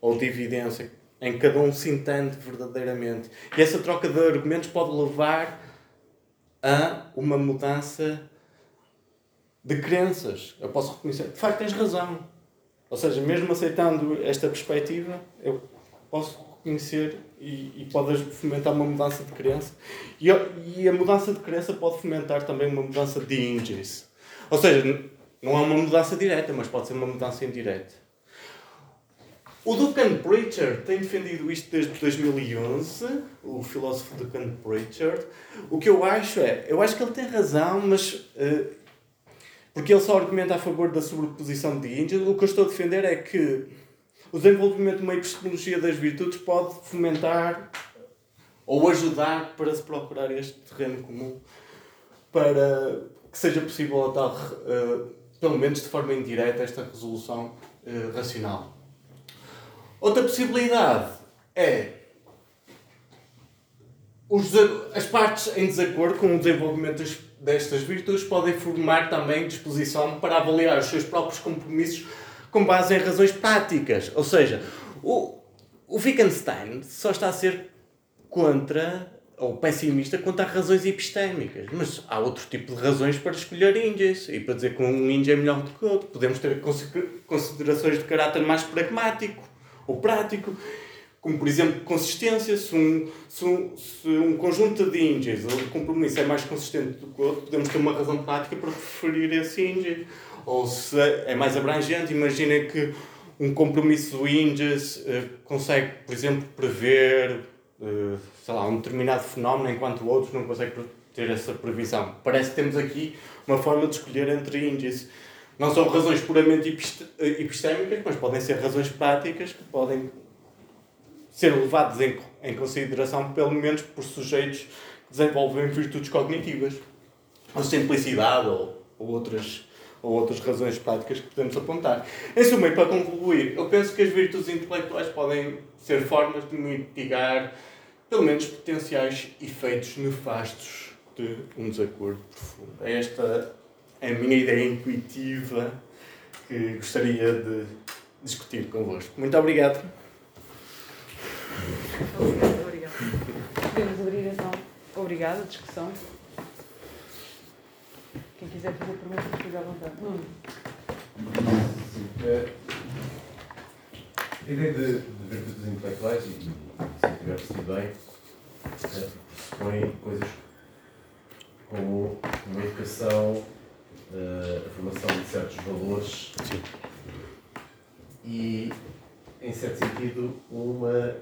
ou de evidência, em que cada um se entende verdadeiramente. E essa troca de argumentos pode levar a uma mudança de crenças. Eu posso reconhecer, de facto, tens razão. Ou seja, mesmo aceitando esta perspectiva, eu posso reconhecer e, e pode fomentar uma mudança de crença. E, e a mudança de crença pode fomentar também uma mudança de índice. Ou seja, não é uma mudança direta, mas pode ser uma mudança indireta. O Duncan Pritchard tem defendido isto desde 2011, o filósofo Duncan Pritchard. O que eu acho é, eu acho que ele tem razão, mas uh, porque ele só argumenta a favor da sobreposição de índices. O que eu estou a defender é que o desenvolvimento de uma epistemologia das virtudes pode fomentar ou ajudar para se procurar este terreno comum, para que seja possível a uh, pelo menos de forma indireta, esta resolução uh, racional. Outra possibilidade é os, as partes em desacordo com o desenvolvimento destas virtudes podem formar também disposição para avaliar os seus próprios compromissos com base em razões práticas. Ou seja, o, o Wittgenstein só está a ser contra ou pessimista quanto a razões epistémicas. Mas há outro tipo de razões para escolher índios e para dizer que um índio é melhor do que outro. Podemos ter considerações de caráter mais pragmático ou prático, como por exemplo consistência. Se um, se um, se um conjunto de índios ou de compromisso é mais consistente do que outro, podemos ter uma razão prática para preferir esse índio. Ou se é mais abrangente, imagina que um compromisso índios uh, consegue, por exemplo, prever uh, sei lá, um determinado fenómeno, enquanto outros não conseguem ter essa previsão. Parece que temos aqui uma forma de escolher entre índices. Não são razões puramente epistémicas, mas podem ser razões práticas que podem ser levadas em, em consideração, pelo menos por sujeitos que desenvolvem virtudes cognitivas, ou simplicidade, ou, ou, outras, ou outras razões práticas que podemos apontar. Em suma, e para concluir, eu penso que as virtudes intelectuais podem ser formas de mitigar pelo menos potenciais efeitos nefastos de um desacordo profundo. É esta é a minha ideia intuitiva que gostaria de discutir convosco. Muito obrigado. Obrigado, obrigado. Podemos abrir então. Obrigado, discussão. Quem quiser fazer perguntas, fique à vontade. Nuno. A ideia de, de virtudes intelectuais, e se eu tiver percebido bem, pressupõe coisas como uma educação, uh, a formação de certos valores Sim. e, em certo sentido, uma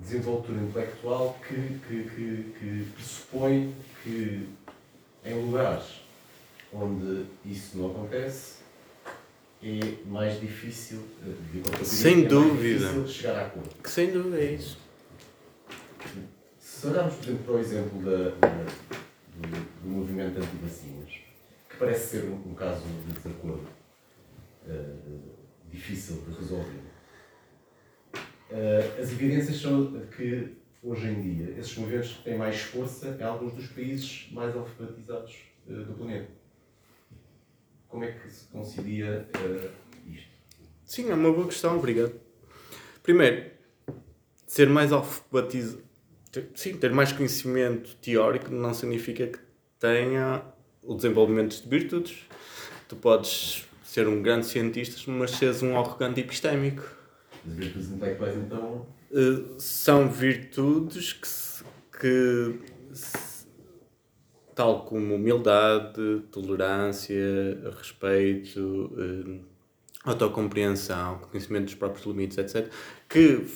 desenvoltura intelectual que, que, que, que pressupõe que, em lugares onde isso não acontece, é mais difícil, eh, sem é dúvida, difícil chegar a acordo. Que sem dúvida é isso. Se olharmos, por exemplo, para o exemplo da, da do, do, movimento anti-vacinas, que parece ser um, um caso de desacordo uh, difícil de resolver, uh, as evidências são de que, hoje em dia, esses movimentos têm mais força em alguns dos países mais alfabetizados uh, do planeta. Como é que se concilia uh, isto? Sim, é uma boa questão, obrigado. Primeiro, ser mais alfabetizado, sim, ter mais conhecimento teórico não significa que tenha o desenvolvimento de virtudes. Tu podes ser um grande cientista, mas seres um arrogante epistémico. As virtudes intelectuais, então. Uh, são virtudes que, se, que se, tal como humildade, tolerância, respeito, uh, autocompreensão, conhecimento dos próprios limites, etc., que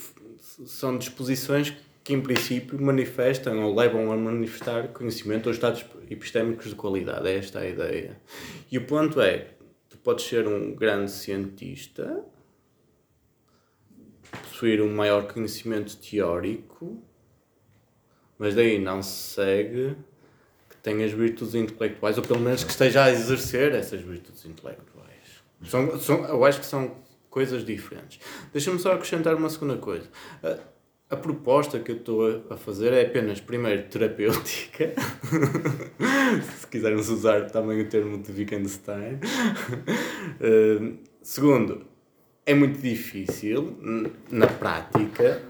são disposições que, em princípio, manifestam ou levam a manifestar conhecimento ou estados epistémicos de qualidade. É esta a ideia. E o ponto é: tu podes ser um grande cientista, possuir um maior conhecimento teórico, mas daí não se segue que tenhas virtudes intelectuais, ou pelo menos que esteja a exercer essas virtudes intelectuais. São, são, eu acho que são coisas diferentes. Deixa-me só acrescentar uma segunda coisa. A, a proposta que eu estou a fazer é apenas, primeiro, terapêutica. Se quisermos usar também o termo de Wittgenstein. Uh, segundo, é muito difícil, na prática,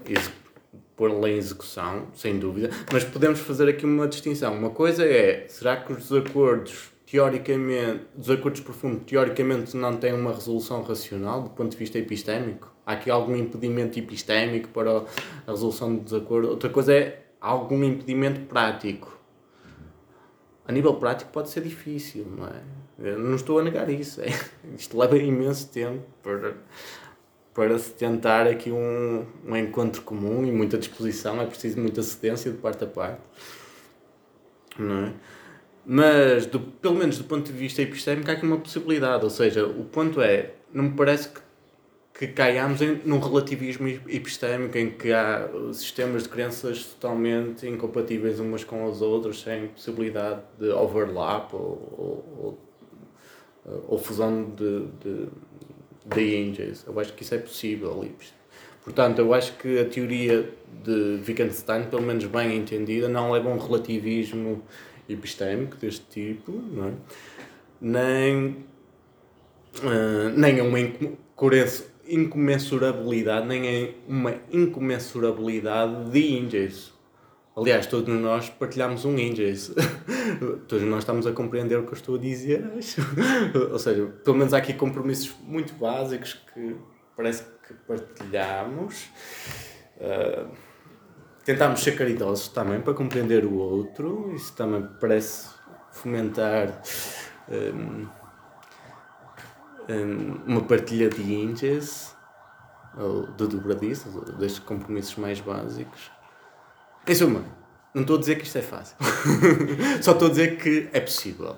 pôr-la em execução, sem dúvida, mas podemos fazer aqui uma distinção. Uma coisa é, será que os desacordos teoricamente, desacordos profundos, teoricamente não têm uma resolução racional do ponto de vista epistémico? Há aqui algum impedimento epistémico para a resolução do desacordo? Outra coisa é algum impedimento prático. A nível prático pode ser difícil, não é? Eu não estou a negar isso. É. Isto leva imenso tempo para, para se tentar aqui um, um encontro comum e muita disposição. É preciso muita cedência de parte a parte. Não é? Mas, do, pelo menos do ponto de vista epistémico, há aqui uma possibilidade. Ou seja, o ponto é, não me parece que, que caiamos em, num relativismo epistémico em que há sistemas de crenças totalmente incompatíveis umas com as outras, sem possibilidade de overlap ou, ou, ou fusão de, de, de índices. Eu acho que isso é possível. Portanto, eu acho que a teoria de Wittgenstein, pelo menos bem entendida, não leva um relativismo epistémico deste tipo, não é? nem, uh, nem uma incomensurabilidade, nem uma incomensurabilidade de índices. Aliás, todos nós partilhamos um índice. todos nós estamos a compreender o que eu estou a dizer, acho. Ou seja, pelo menos há aqui compromissos muito básicos que parece que partilhamos. Uh, tentámos ser caridosos também para compreender o outro, isso também parece fomentar um, um, uma partilha de índices ou de dobradiças, destes compromissos mais básicos. Em suma, não estou a dizer que isto é fácil, só estou a dizer que é possível.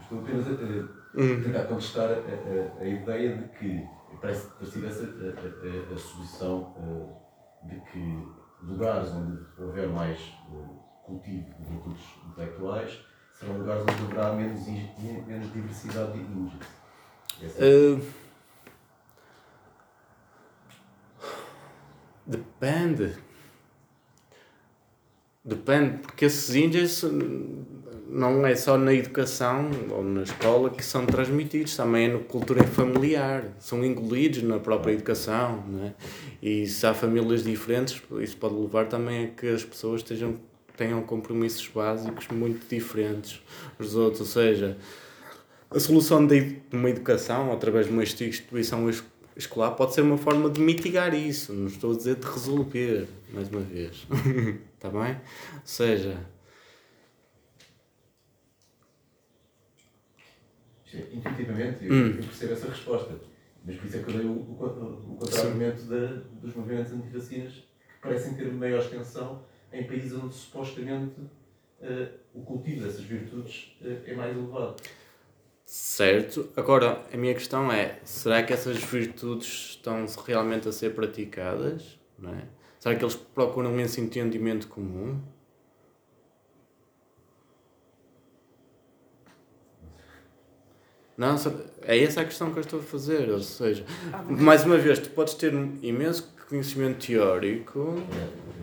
Estou apenas a, a, tentar contestar a, a, a, ideia de que parece que tivesse a, solução uh, de que lugares onde houver mais uh, cultivo de virtudes intelectuais serão lugares onde haverá menos, menos diversidade de índices. Uh, depende. Depende, porque esses índices não é só na educação ou na escola que são transmitidos, também é na cultura familiar, são engolidos na própria educação. É? E se há famílias diferentes, isso pode levar também a que as pessoas estejam, tenham compromissos básicos muito diferentes dos outros. Ou seja, a solução de uma educação através de uma instituição escolar pode ser uma forma de mitigar isso, não estou a dizer de resolver, mais uma vez. Está bem? Ou seja. Intuitivamente, eu, hum. eu percebo essa resposta. Mas por isso é que eu dei o, o, o contra-argumento dos movimentos antivacinas que parecem ter maior extensão em países onde supostamente uh, o cultivo dessas virtudes uh, é mais elevado. Certo. Agora, a minha questão é: será que essas virtudes estão realmente a ser praticadas? Não é? Será que eles procuram esse entendimento comum? Não, é essa a questão que eu estou a fazer. Ou seja, ah, mais uma vez, tu podes ter um imenso conhecimento teórico. É,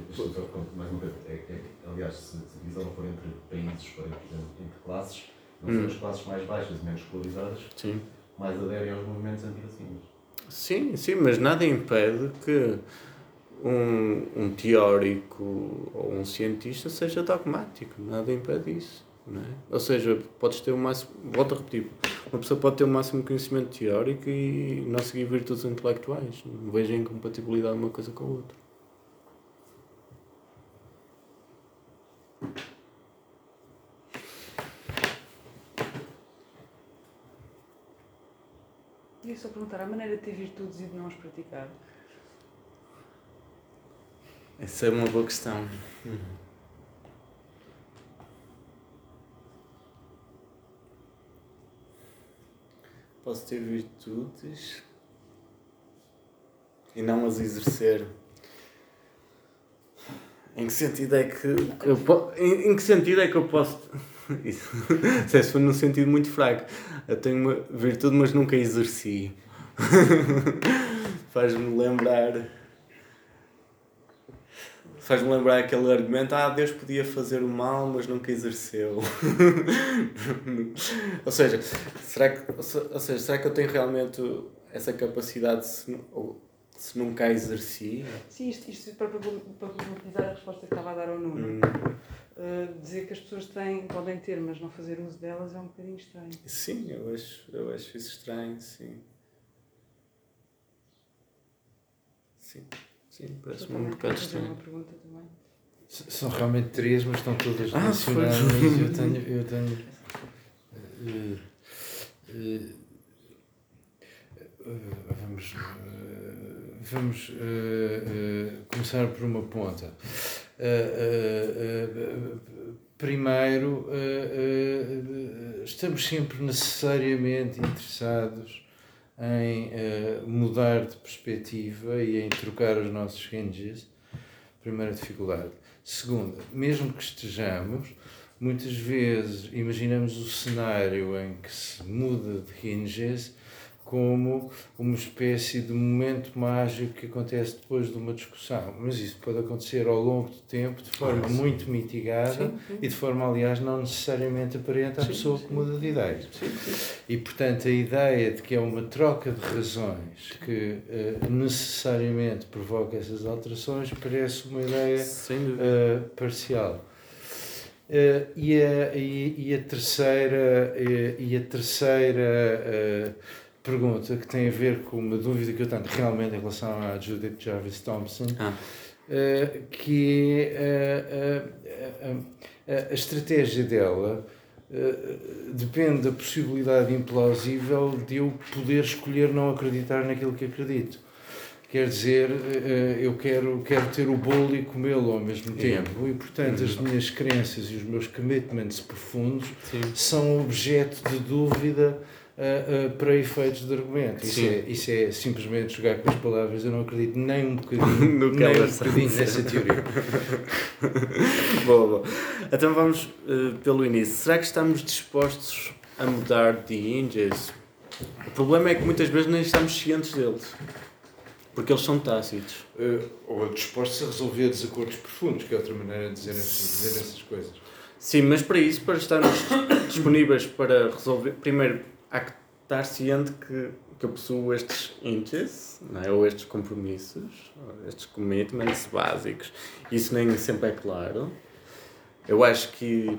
mais uma vez, é, aliás, se, a divisão for entre países, for entre classes, são hum. as classes mais baixas e menos escolarizadas sim. mais aderem aos movimentos anti-vacinas. Sim, sim, mas nada impede que um, um teórico ou um cientista seja dogmático, nada impede isso. Não é? Ou seja, podes ter o máximo, volto a repetir, uma pessoa pode ter o máximo conhecimento teórico e não seguir virtudes intelectuais. Não vejo incompatibilidade uma coisa com a outra. Só perguntar, a maneira de ter virtudes e de não as praticar? Essa é uma boa questão. Posso ter virtudes e não as exercer. Em que sentido é que, que eu po- em, em que sentido é que eu posso isso se for num sentido muito fraco eu tenho uma virtude mas nunca exerci. Faz-me lembrar. Faz-me lembrar aquele argumento ah Deus podia fazer o mal mas nunca exerceu. Ou seja será que ou se- ou seja será que eu tenho realmente essa capacidade se, ou se nunca a exerci? Sim, isto, isto para, para, a resposta que estava a dar ao Nuno. Hum, Uh, dizer que as pessoas têm, podem ter, mas não fazer uso delas é um bocadinho estranho. sim eu acho eu acho isso estranho sim sim sim parece-me um bocado fazer uma estranho pergunta também. S- São realmente três, mas estão todas Ah, relacionadas. foi. Eu tenho. Eu tenho eh, eh, eh, vamos eh, vamos eh, eh, começar por uma ponta. Eh, eh, eh, primeiro, estamos sempre necessariamente interessados em mudar de perspectiva e em trocar os nossos hinges. Primeira dificuldade. Segunda, mesmo que estejamos, muitas vezes imaginamos o cenário em que se muda de hinges como uma espécie de momento mágico que acontece depois de uma discussão. Mas isso pode acontecer ao longo do tempo, de forma Ah, muito mitigada Sim, sim. e de forma, aliás, não necessariamente aparente à Sim, pessoa que muda de sim. E, portanto, a ideia de que é uma troca de razões que eh, necessariamente provoca essas alterações parece uma ideia eh, parcial. Eh, e, a, e, e a terceira, e a terceira pergunta, que tem a ver com uma dúvida que eu tenho realmente em relação à Judith Jarvis Thompson, Ah. eh, que é eh, eh, eh, a estratégia dela eh, depende da possibilidade implausível de eu poder escolher não acreditar naquilo que acredito. Quer dizer, eh, eu quero, quero ter o bolo e comê-lo ao mesmo tempo. E, portanto, as minhas crenças e os meus commitments profundos sim são objeto de dúvida ah, ah, para efeitos de argumento. Isso Sim. é, isso é simplesmente jogar com as palavras. Eu não acredito nem um bocadinho, No nem um bocadinho nessa teoria. boa, boa. Então vamos eh, pelo início. Será que estamos dispostos a mudar de hinges? O problema é que muitas vezes nem estamos cientes deles. Porque eles são tácitos. Ah, ou dispostos a resolver desacordos profundos, que é outra maneira de dizer, essas- dizer essas coisas. Sim, mas para isso, para estarmos disponíveis para resolver, primeiro há que estar ciente que, que eu possuo estes hinges, não é? ou estes compromissos, ou estes commitments básicos. Isso nem sempre é claro. Eu acho que,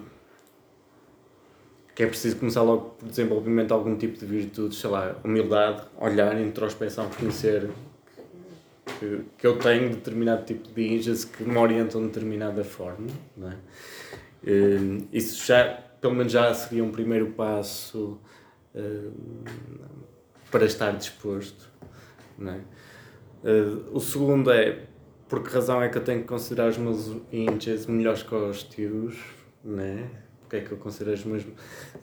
que é preciso começar logo por desenvolvimento de algum tipo de virtude, sei lá, humildade, olhar, introspeção, reconhecer que, que eu tenho determinado tipo de hinges que me orientam de determinada forma, não é? Eh, isso já, pelo menos já seria um primeiro passo para estar disposto. Não é? Eh, o segundo é por que razão é que eu tenho que considerar os meus inches melhores que os teus? Não é? Porque é que eu considero os meus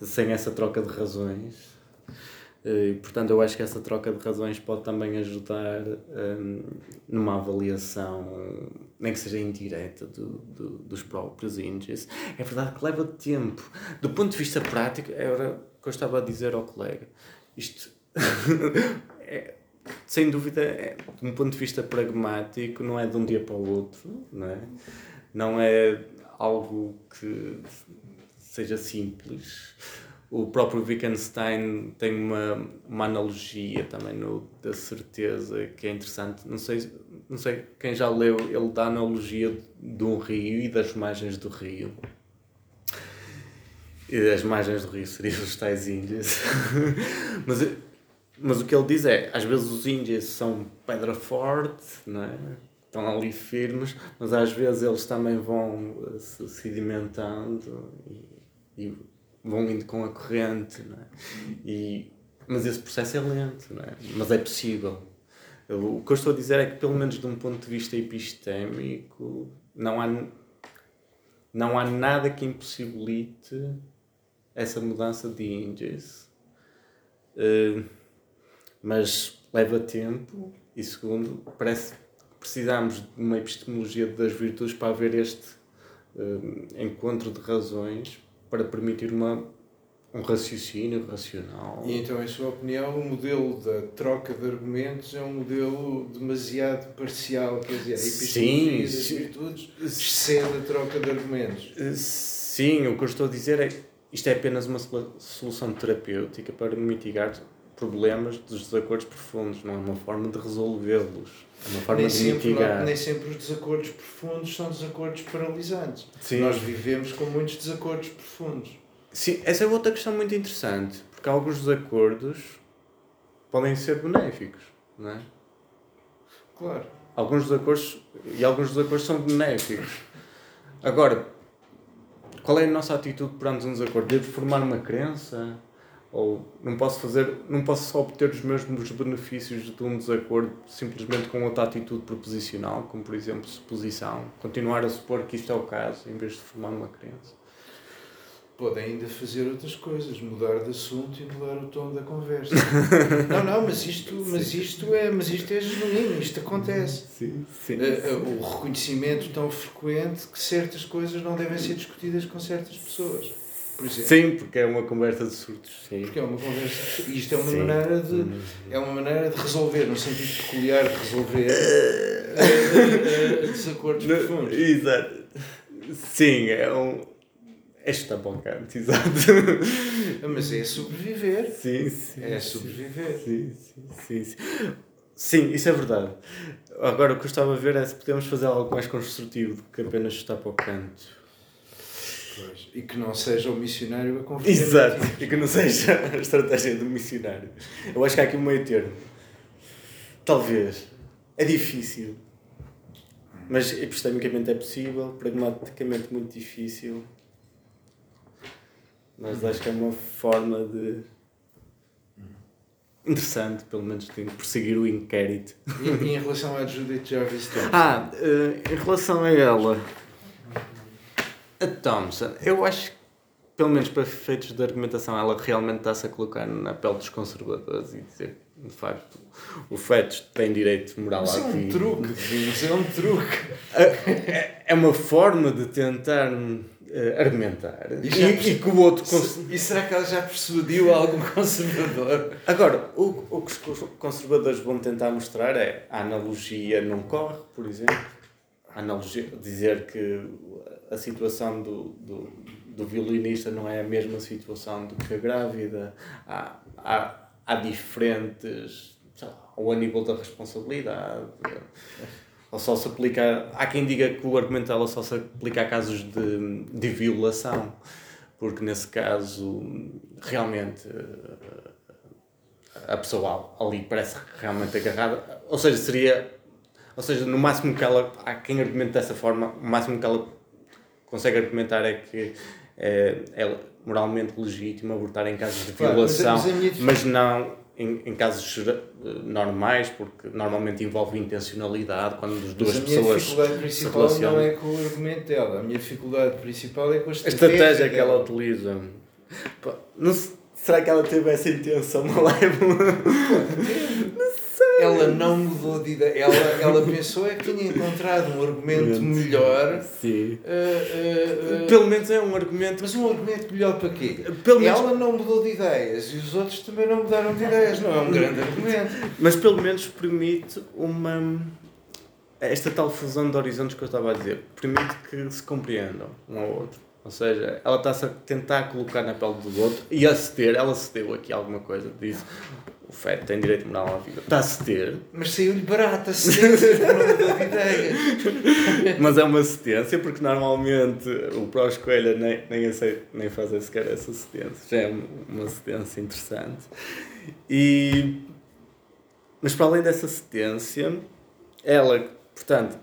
sem essa troca de razões? Eh, E, portanto, eu acho que essa troca de razões pode também ajudar hum, numa avaliação, nem que seja indireta, do, do- dos próprios índices. É verdade que leva tempo. Do ponto de vista prático, era que eu estava a dizer ao colega. Isto, é, sem dúvida, é, de um ponto de vista pragmático, não é de um dia para o outro, não é? Não é algo que seja simples o próprio Wittgenstein tem uma, uma analogia também no, da certeza que é interessante. Não sei, não sei quem já leu, ele dá a analogia de um rio e das margens do rio. E das margens do rio seriam os tais índios. mas, mas o que ele diz é, às vezes os índios são pedra forte, não é? estão ali firmes, mas às vezes eles também vão se sedimentando e, e vão indo com a corrente, não é? E, mas esse processo é lento, não é? Mas é possível. O que eu estou a dizer é que, pelo menos de um ponto de vista epistémico, não há, não há nada que impossibilite essa mudança de índice. Uh, mas leva tempo e, segundo, parece que precisamos de uma epistemologia das virtudes para haver este uh, encontro de razões para permitir uma, um raciocínio racional. E então, em sua opinião, o modelo da troca de argumentos é um modelo demasiado parcial, quer dizer, a epistemologia das virtudes excede a troca de argumentos. Sim, o que eu estou a dizer é que isto é apenas uma solução terapêutica para mitigar problemas dos desacordos profundos, não é uma forma de resolvê-los. É uma forma nem de sempre, mitigar. Não, nem sempre os desacordos profundos são desacordos paralisantes. Sim. Nós vivemos com muitos desacordos profundos. Sim, essa é outra questão muito interessante, porque alguns desacordos podem ser benéficos, não é? Claro. Alguns desacordos, e alguns desacordos são benéficos. Agora, qual é a nossa atitude perante um desacordo? Devo formar uma crença? ou não posso fazer não posso só obter os mesmos benefícios de um desacordo simplesmente com outra atitude proposicional como por exemplo suposição continuar a supor que isto é o caso em vez de formar uma crença podem ainda fazer outras coisas mudar de assunto e mudar o tom da conversa não não mas isto mas isto é mas isto é genuíno isto acontece sim, sim, sim. o reconhecimento tão frequente que certas coisas não devem ser discutidas com certas pessoas Sim, porque é uma conversa de surtos. Sim. Porque é uma conversa. E isto é uma Sim. maneira de. É uma maneira de resolver, no sentido peculiar de resolver uh, desacordos profundos. Exato. Sim, é um. É estampocante, exato. Mas é sobreviver. Sim, sim. É sobreviver. Sim, sim, sim. sim. Sim, isso é verdade. Agora o que eu estava a ver é se podemos fazer algo mais construtivo do que apenas estar para o canto. Pois. E que não seja o missionário a converter. Exato, e que não seja a estratégia do missionário. Eu acho que há aqui um meio termo. Talvez. É difícil. Mas epistemicamente é possível, pragmaticamente muito difícil. Mas acho que é uma forma de. Interessante, pelo menos, de prosseguir o inquérito. E, e em relação à Judith Jarvis Thompson? Ah, uh, em relação a ela. A Thompson, eu acho que, pelo menos para efeitos de argumentação, ela realmente está-se a colocar na pele dos conservadores e dizer de facto, o fetos tem direito moral Isso à vida. Isso é um truque, Isso é um truque. É uma forma de tentar uh, argumentar. E, e, e, que o outro. Cons... E será que ela já persuadiu algum conservador? Agora, o, o que os conservadores vão tentar mostrar é a analogia não corre, por exemplo. A analogia, dizer que a situação do, do, do, violinista não é a mesma situação do que a grávida. Há, há, há diferentes. Lá, ao nível da responsabilidade. Ou só se aplica. Há quem diga que o argumento dela só se aplica a casos de, de violação, porque nesse caso realmente a pessoa ali parece realmente agarrada. Ou seja, seria. Ou seja, no máximo que ela. Há quem argumente dessa forma, o máximo que ela consegue argumentar é que é, é moralmente legítimo abortar em casos de violação, claro, mas, mas, mas, não em, em casos eh, normais, porque normalmente envolve intencionalidade quando as duas mas pessoas. A minha dificuldade principal não é com o argumento dela, a minha dificuldade principal é com a estratégia, a estratégia que ela utiliza. Não, será que ela teve essa intenção malévola? ela não mudou de ideia. Ela, ela pensou é que tinha encontrado um argumento melhor. Sim. Uh, uh, Pelo menos é um argumento. Mas um argumento melhor para quê? Pelo menos... Ela não mudou de ideias e os outros também não mudaram de ideias. Não é um grande argumento. Mas pelo menos permite uma. Esta tal fusão de horizontes que eu estava a dizer permite que se compreendam um ao outro. Ou seja, ela está-se a tentar colocar na pele do outro e a ceder, ela cedeu aqui alguma coisa, disse o feto tem direito moral à vida. Está a ceder. Mas saiu-lhe barata, ideia. Mas é uma cedência, porque normalmente o Prós Coelho nem, nem, aceita, nem faz sequer essa cedência. Já é uma cedência interessante. E, mas para além dessa cedência, ela, portanto,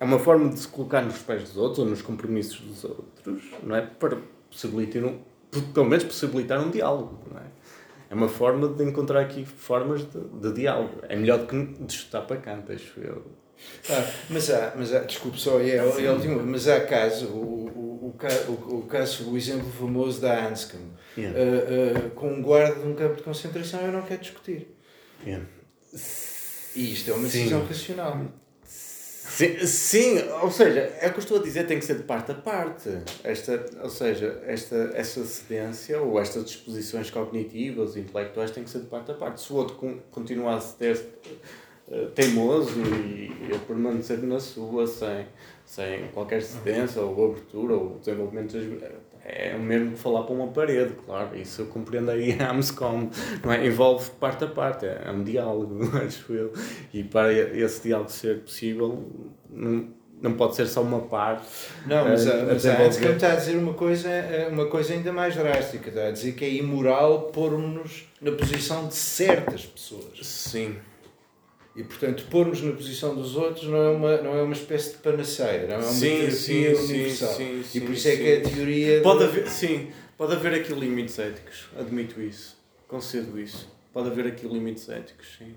é uma forma de se colocar nos pés dos outros ou nos compromissos dos outros, não é? Para possibilitar um, pelo menos possibilitar um diálogo, não é? É uma forma de encontrar aqui formas de, de diálogo. É melhor do que de chutar para canto, acho eu. Ah, mas há, mas há, desculpe só, é, é, é último, mas há caso, o, o, o, o, caso, o exemplo famoso da Anscombe, yeah. uh, uh, com um guarda de um campo de concentração eu não quero discutir. Yeah. E isto é uma decisão racional. Sim, sim, ou seja, é o que eu estou a dizer, tem que ser de parte a parte. Esta, ou seja, esta, essa cedência ou estas disposições cognitivas, intelectuais, tem que ser de parte a parte. Se o outro continuar a ser uh, teimoso e a permanecer na sua sem, sem qualquer cedência ou abertura ou desenvolvimento das é o mesmo que falar para uma parede, claro, isso eu compreendo aí a AMSCOM, não é? envolve parte a parte, é um diálogo, acho eu, e para esse diálogo ser possível, não, não pode ser só uma parte. Não, mas, a, eh, mas a AMSCOM está a dizer uma coisa, eh, uma coisa ainda mais drástica, está a dizer que é imoral pôr-nos na posição de certas pessoas. Sim. E, portanto, pôr-nos na posição dos outros não é uma, não é uma espécie de panaceira, não é uma sim, terapia sim, universal. Sim, sim, e por isso é que a teoria... Pode haver, sim, pode haver aqui limites éticos, admito isso, concedo isso. Pode haver aqui limites éticos, sim.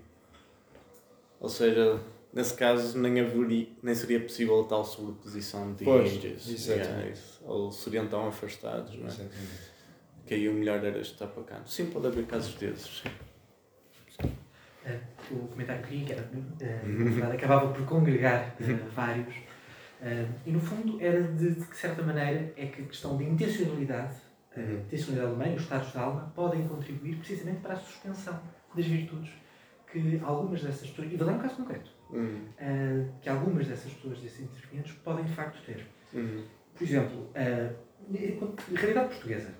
Ou seja, nesse caso nem, haveria, nem seria possível a tal sobreposição de pois, índios. Yeah, ou seriam tão afastados, não é? Exatamente. Que aí o melhor era estar para cá. Sim, pode haver casos desses, sim. Uh, o comentário que queria, que era, uh, acabava por congregar uh, vários, e no fundo era de, de certa maneira é que a questão de intencionalidade, uh, intencionalidade humana, os estados da alma, podem contribuir precisamente para a suspensão das virtudes que algumas dessas pessoas, e vou dar um caso concreto, uhum. que algumas dessas pessoas, desses intervenientes, podem de facto ter. Uhum. Por exemplo, a realidade portuguesa,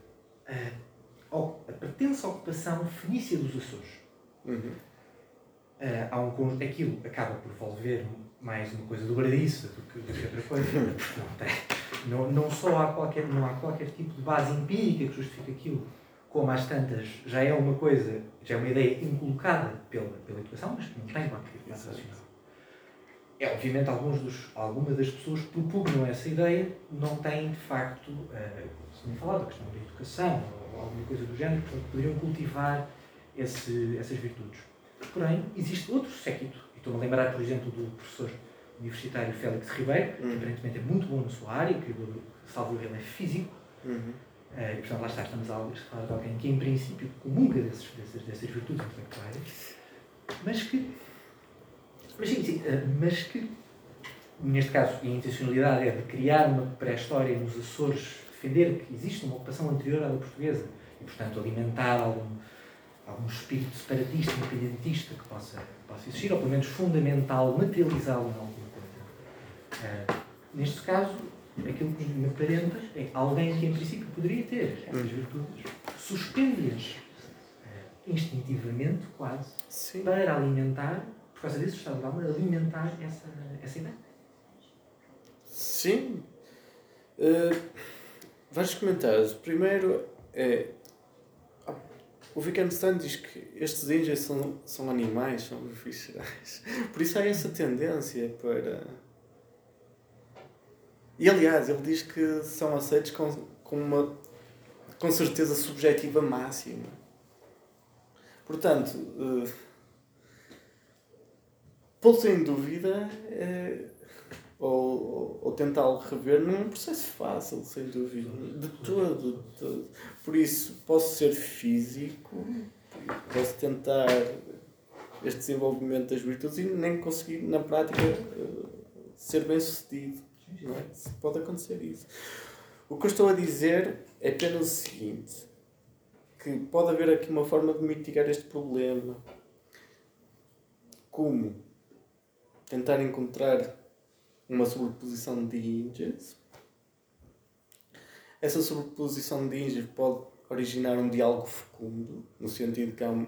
a pertença à ocupação fenícia dos Açores. Uhum Uh, há um, aquilo acaba por envolver mais uma coisa dobradiça do que, do que outra coisa. não, tem, não, não só há qualquer, não há qualquer tipo de base empírica que justifique aquilo, como às tantas já é uma coisa, já é uma ideia incolocada pela, pela educação, mas que não tem qualquer base racional. É, obviamente, alguns dos, algumas das pessoas que propugnam essa ideia não têm, de facto, uh, se não falar da questão da educação ou alguma coisa do género, portanto, poderiam cultivar esse, essas virtudes. Porém, existe outro séquito, e estou-me a lembrar, por exemplo, do professor universitário Félix Ribeiro, que uhum. aparentemente é muito bom na sua área, que, salvo ele, é físico. Uhum. Uh, e, portanto, lá está, estamos a falar de alguém que, em princípio, comunga desses, dessas, dessas virtudes intelectuais, mas que, mas, sim, sim, uh, mas que, neste caso, a intencionalidade é de criar uma pré-história nos Açores, defender que existe uma ocupação anterior à da portuguesa, e, portanto, alimentar algum algum espírito separatista, independentista que possa, possa existir, ou pelo menos fundamental, materializá-lo em alguma coisa. Uh, neste caso, aquilo que me aparenta é alguém que em princípio poderia ter essas virtudes, suspende-as uh, instintivamente, quase, Sim. para alimentar, por causa desse estado de alma, alimentar essa, essa ideia. Sim. Uh, vários comentários. Primeiro, é, o Wittgenstein diz que estes índios são, são animais, são viscerais. Por isso há essa tendência para. E aliás, ele diz que são aceitos com, com uma com certeza subjetiva máxima. Portanto, uh, pô-lo sem dúvida é, ou, ou tentá-lo rever não é um processo fácil, sem dúvida, de todo, de todo. Por isso, posso ser físico, posso tentar este desenvolvimento das virtudes e nem conseguir, na prática, eh, ser bem sucedido. Não é? Pode acontecer isso. O que eu estou a dizer é apenas o seguinte: que pode haver aqui uma forma de mitigar este problema. Como? Tentar encontrar uma sobreposição de índices essa sobreposição de índices pode originar um diálogo fecundo, no sentido que há um,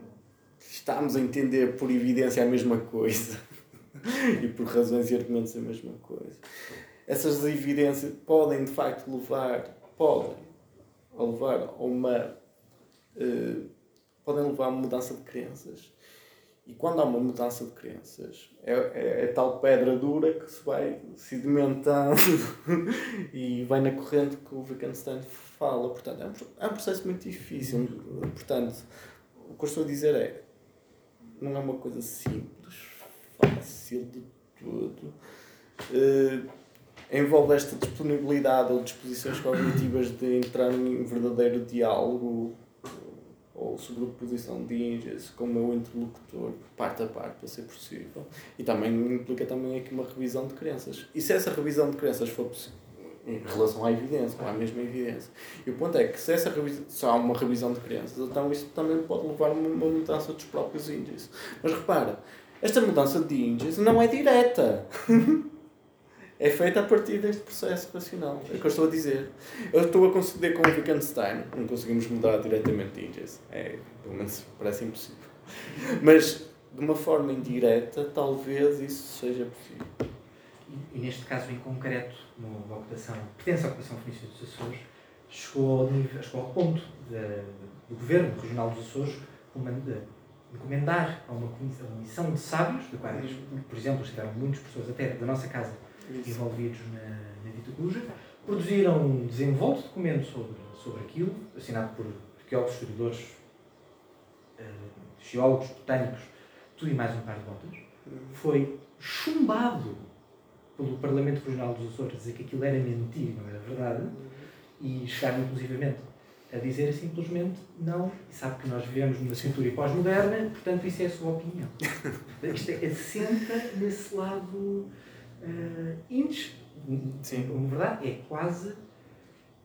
estamos a entender por evidência a mesma coisa e por razões e argumentos a mesma coisa. Essas evidências podem de facto levar, podem levar a uma. Uh, podem levar a uma mudança de crenças. E quando há uma mudança de crenças, é, é, é tal pedra dura que se vai sedimentando e vai na corrente que o Wittgenstein fala. Portanto, é um, é um processo muito difícil. Portanto, o que eu estou a dizer é não é uma coisa simples, fácil de tudo. Uh, envolve esta disponibilidade ou disposições cognitivas de entrar em verdadeiro diálogo ou sobreposição de índices com o meu interlocutor, parte a parte, para ser possível. E também implica também aqui uma revisão de crenças. E se essa revisão de crenças for possível, em relação à evidência, ou à mesma evidência. E o ponto é que se, essa revisão, se há uma revisão de crenças, então isso também pode levar a uma mudança dos próprios índices. Mas repara, esta mudança de índices não é direta. é feita a partir deste processo racional. É o que eu estou a dizer. Eu estou a conceder com o Wittgenstein, não conseguimos mudar diretamente índice. É, pelo menos parece impossível. Mas, de uma forma indireta, talvez isso seja possível. E, e neste caso em concreto, uma ocupação, pertence à ocupação fenícia dos Açores, chegou ao, nível, chegou ao ponto de, do Governo Regional dos Açores encomendar a uma, uma missão de sábios, de quais, por exemplo, estiveram muitas pessoas até da nossa casa Isso. envolvidos na, na Dita Cuja, produziram um desenvolto documento sobre, sobre aquilo, assinado por arqueólogos, historiadores, uh, geólogos, botânicos, tudo e mais um par de botas. Foi chumbado pelo Parlamento Regional dos Açores dizer que aquilo era mentira, não era verdade, e chegaram inclusivamente a dizer simplesmente não, e sabe que nós vivemos numa cintura pós-moderna, portanto isso é a sua opinião. Isto é, assenta nesse lado uh, índice. Sim. Na verdade, é quase,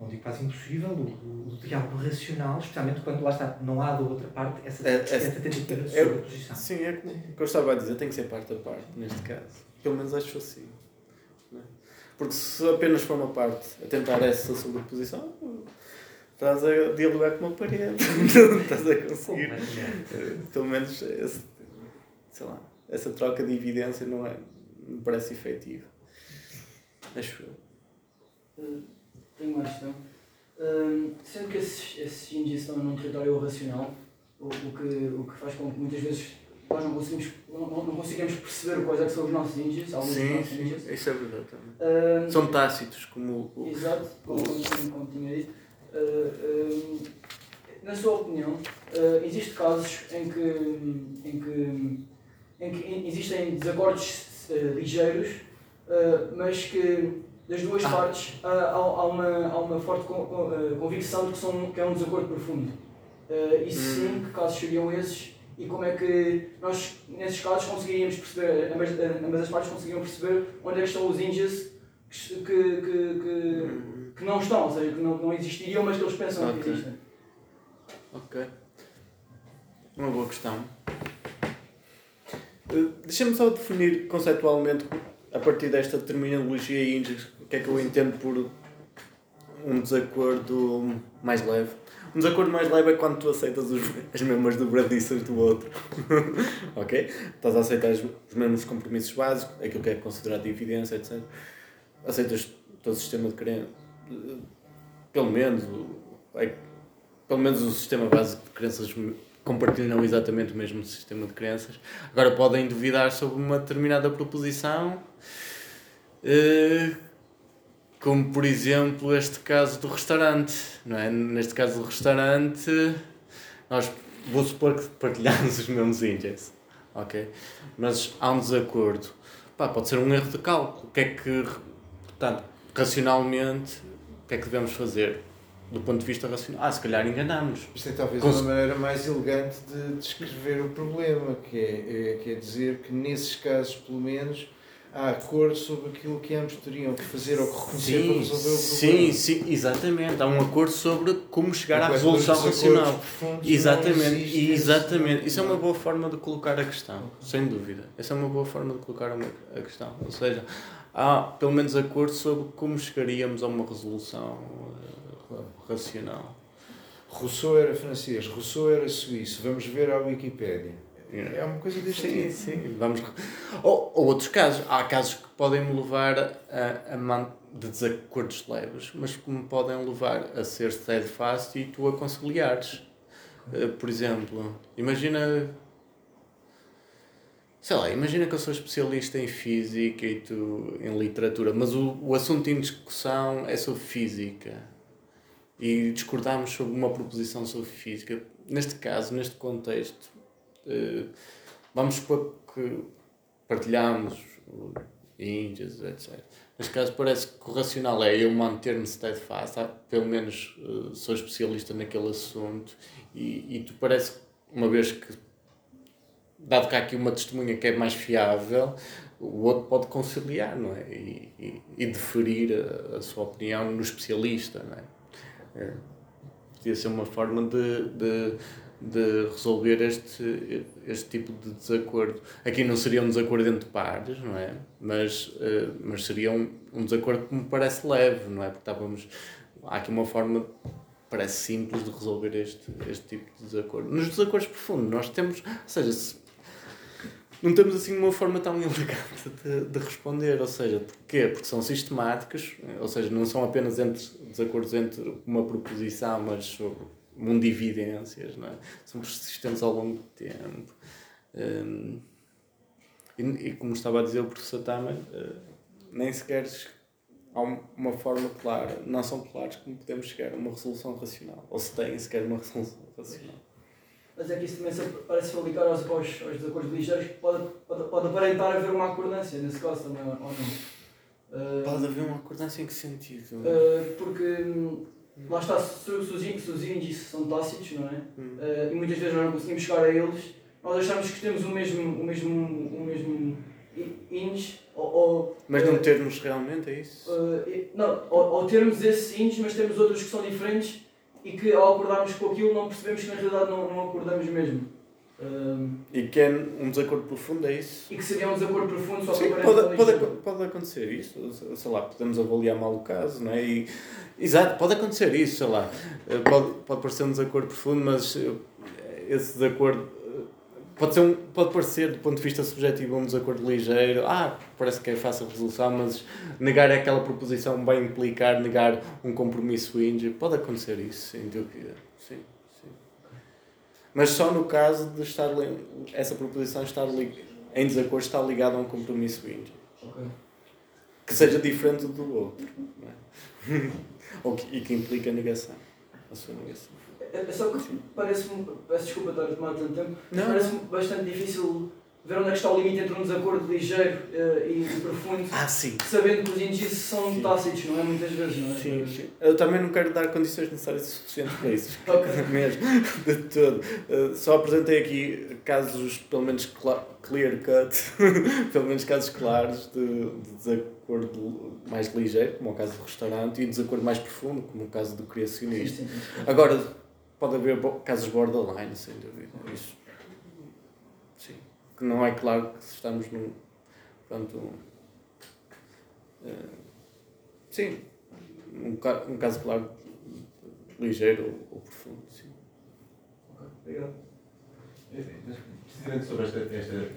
não digo quase impossível, o, o, o, diálogo racional, especialmente quando lá está, não há da outra parte essa, é, essa é, tentativa de é, sobreposição. Sim, é o que eu estava a dizer, tem que ser parte a parte, neste caso. Pelo menos acho assim. Porque se apenas for uma parte a tentar essa sobreposição, estás a dialogar com uma parede. não estás a conseguir. Pelo menos, esse, sei lá, essa troca de evidência não, é, não parece efetiva. Acho eu. Uh, tenho uma questão. Uh, sendo que esses, esses índices estão num território racional, o, o, que, o que faz com que muitas vezes nós não conseguimos, não, não conseguimos perceber quais é que são os nossos índices, alguns sim, dos nossos sim, índices. Isso é verdade também. Uh, são tácitos, como o. Exato, como, como, como tinha dito. Uh, uh, na sua opinião, uh, existem casos em que, em que, em que existem desacordos ligeiros, mas que das duas ah. partes há, há, uma, há uma forte convicção de que, são, que é um desacordo profundo. e sim, hum. que casos seriam esses e como é que nós, nesses casos, conseguiríamos perceber, ambas, ambas as partes conseguiriam perceber onde é que estão os índices que, que, que, que, não estão, ou seja, que não, não existiriam, mas que eles pensam okay. que existem. Ok. Uma boa questão. Uh, Deixa-me só definir conceptualmente, a partir desta terminologia e índices, o que é que eu entendo por um desacordo mais leve. Um desacordo mais leve é quando tu aceitas os, as mesmas dobradiças do outro. ok? Estás a aceitar os, os mesmos compromissos básicos, aquilo que é considerado de evidência, etc. Aceitas todo o sistema de crença. Pelo menos, é, pelo menos o sistema básico de crenças compartilham exatamente o mesmo sistema de crenças. Agora podem duvidar sobre uma determinada proposição. Uh, como por exemplo este caso do restaurante, não é? Neste caso do restaurante, nós vou supor que partilhamos os mesmos índices, ok? Mas há um desacordo. Pá, pode ser um erro de cálculo. O que é que, portanto, racionalmente, o que é que devemos fazer? Do ponto de vista racional, ah, se calhar enganamos. Isto é talvez Cons... uma maneira mais elegante de descrever o problema, que é, é, que é dizer que nesses casos, pelo menos, há acordo sobre aquilo que ambos teriam que fazer ou que reconhecer sim, para resolver o problema. Sim, sim, exatamente. Há um acordo sobre como chegar à resolução racional. Exatamente, exatamente. Isso é uma boa forma de colocar a questão, sem dúvida. Essa é uma boa forma de colocar a questão. Ou seja, há pelo menos acordo sobre como chegaríamos a uma resolução eh. Racional. Rousseau era francês, Rousseau era suíço. Vamos ver a Wikipédia. É uma coisa deste Sim, tipo. sim. Vamos... Ou, ou outros casos. Há casos que podem me levar a, a de desacordos leves, mas que me podem levar a ser steadfast e tu a conciliares. Eh, Por exemplo, imagina. Sei lá, imagina que eu sou especialista em física e tu em literatura, mas o, o assunto em discussão é sobre física e discordarmos sobre uma proposição sobre física. Neste caso, neste contexto, eh, vamos supor que partilhamos o índices, etc. Neste caso, parece que o racional é eu manter-me steadfast, pelo menos eh, sou especialista naquele assunto, e, e tu parece, uma vez que, dado que há aqui uma testemunha que é mais fiável, o outro pode conciliar, não é? E, e, e deferir a, a sua opinião no especialista, não é? É, podia ser uma forma de, de, de resolver este, este tipo de desacordo. Aqui não seria um desacordo entre pares, não é? Mas, eh, mas seria um, um desacordo que me parece leve, não é? Porque estávamos. Há aqui uma forma, parece simples, de resolver este, este tipo de desacordo. Nos desacordos profundos, nós temos. Ou seja, se, não temos assim uma forma tão elegante de, de responder. Ou seja, porquê? Porque são sistemáticos, ou seja, não são apenas entre desacordos entre uma proposição, mas sobre um evidências, não é? São persistentes ao longo do tempo. Hum, e, e como estava a dizer o professor Tamer, eh, nem sequer há um- uma forma clara, não são claros como podemos chegar a uma resolução racional, ou se tem sequer uma resolução racional. Mas é que isso também parece fabricar aos, aos, aos desacordos ligeiros pode, pode, pode aparentar haver uma acordância nesse caso também, ou não? Uh, Pode haver uma acordância em que sentido? uh, porque hum, lá está, se, os índices são tácitos, não é? Hum. Uh, e muitas vezes nós não conseguimos chegar a eles, nós achamos que temos o mesmo, o mesmo, o mesmo índice, ou, ou, Mas não termos realmente, é isso? Não, ou, ou termos esses índices, mas temos outros que são diferentes e que ao acordarmos com aquilo não percebemos que na realidade não, não acordamos mesmo. Um, E que é um desacordo profundo, é isso? e que seria um desacordo profundo só Sim, pode, pode, pode acontecer isso, sei lá, podemos avaliar mal o caso, não é? E, exato, pode acontecer isso, sei lá, Eh, pode, pode parecer um desacordo profundo, mas eh, esse desacordo pode, ser um, pode parecer, do ponto de vista subjetivo, um desacordo ligeiro, ah, parece que é fácil a resolução, mas negar aquela proposição vai implicar negar um compromisso índio, pode acontecer isso, sem dúvida, sim. sim. Mas só no caso de estar essa proposição estar em desacordo está ligada a um compromisso índio. Ok. Que seja diferente do outro. é? Ou que, e que implica negação. A sua negação. É, é só que parece-me, peço desculpa estar a tomar tanto tempo, parece-me bastante difícil ver onde é que está o limite entre um desacordo ligeiro eh, e, profundo, Ah, sim. sabendo que os índices são Sim. tácitos, não é? Muitas vezes, não é? Sim, sim. Eu também não quero dar condições necessárias e suficientes para isso. Ok. Mesmo, de todo. Uh, Só apresentei aqui casos, pelo menos clear cut, pelo menos casos claros de, de desacordo mais ligeiro, como é o caso do restaurante, e desacordo mais profundo, como o caso do criacionista. sim, sim. Agora, pode haver casos borderline, sem dúvida. Isso. Sim. Que não é claro que estamos num. Portanto. eh, sim. Um, ca- um caso claro ligeiro ou, ou profundo. Sim. Ok, Obrigado. Precisamente sobre esta, esta,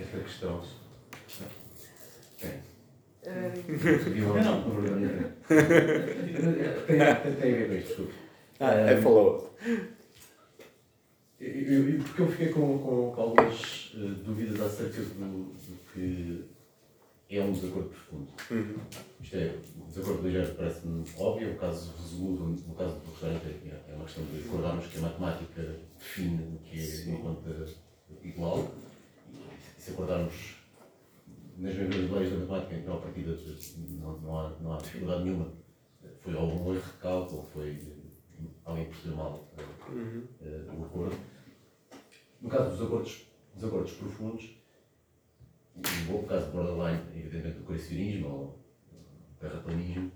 esta questão. Uma- Não. Tem, tem, tem a ver com isto, desculpe. Ah, é follow-up. Eu, porque eu fiquei com, com, com algumas eh, dúvidas acerca do, do que é um desacordo profundo. Uhum. Isto é, o desacordo ligeiro parece-me óbvio, o caso resoluto, no caso do restaurante, é é uma questão de recordarmos que a matemática define o que é uma conta igual, e se acordarmos nas mesmas leis da matemática, então a partida não, não, há, não há dificuldade nenhuma. Foi ou um erro de cálculo, ou foi alguém percebeu mal eh, Uhum. eh, o acordo. No caso dos acordos, dos acordos profundos, o caso de borderline, evidentemente, do criacionismo ou terraplanismo,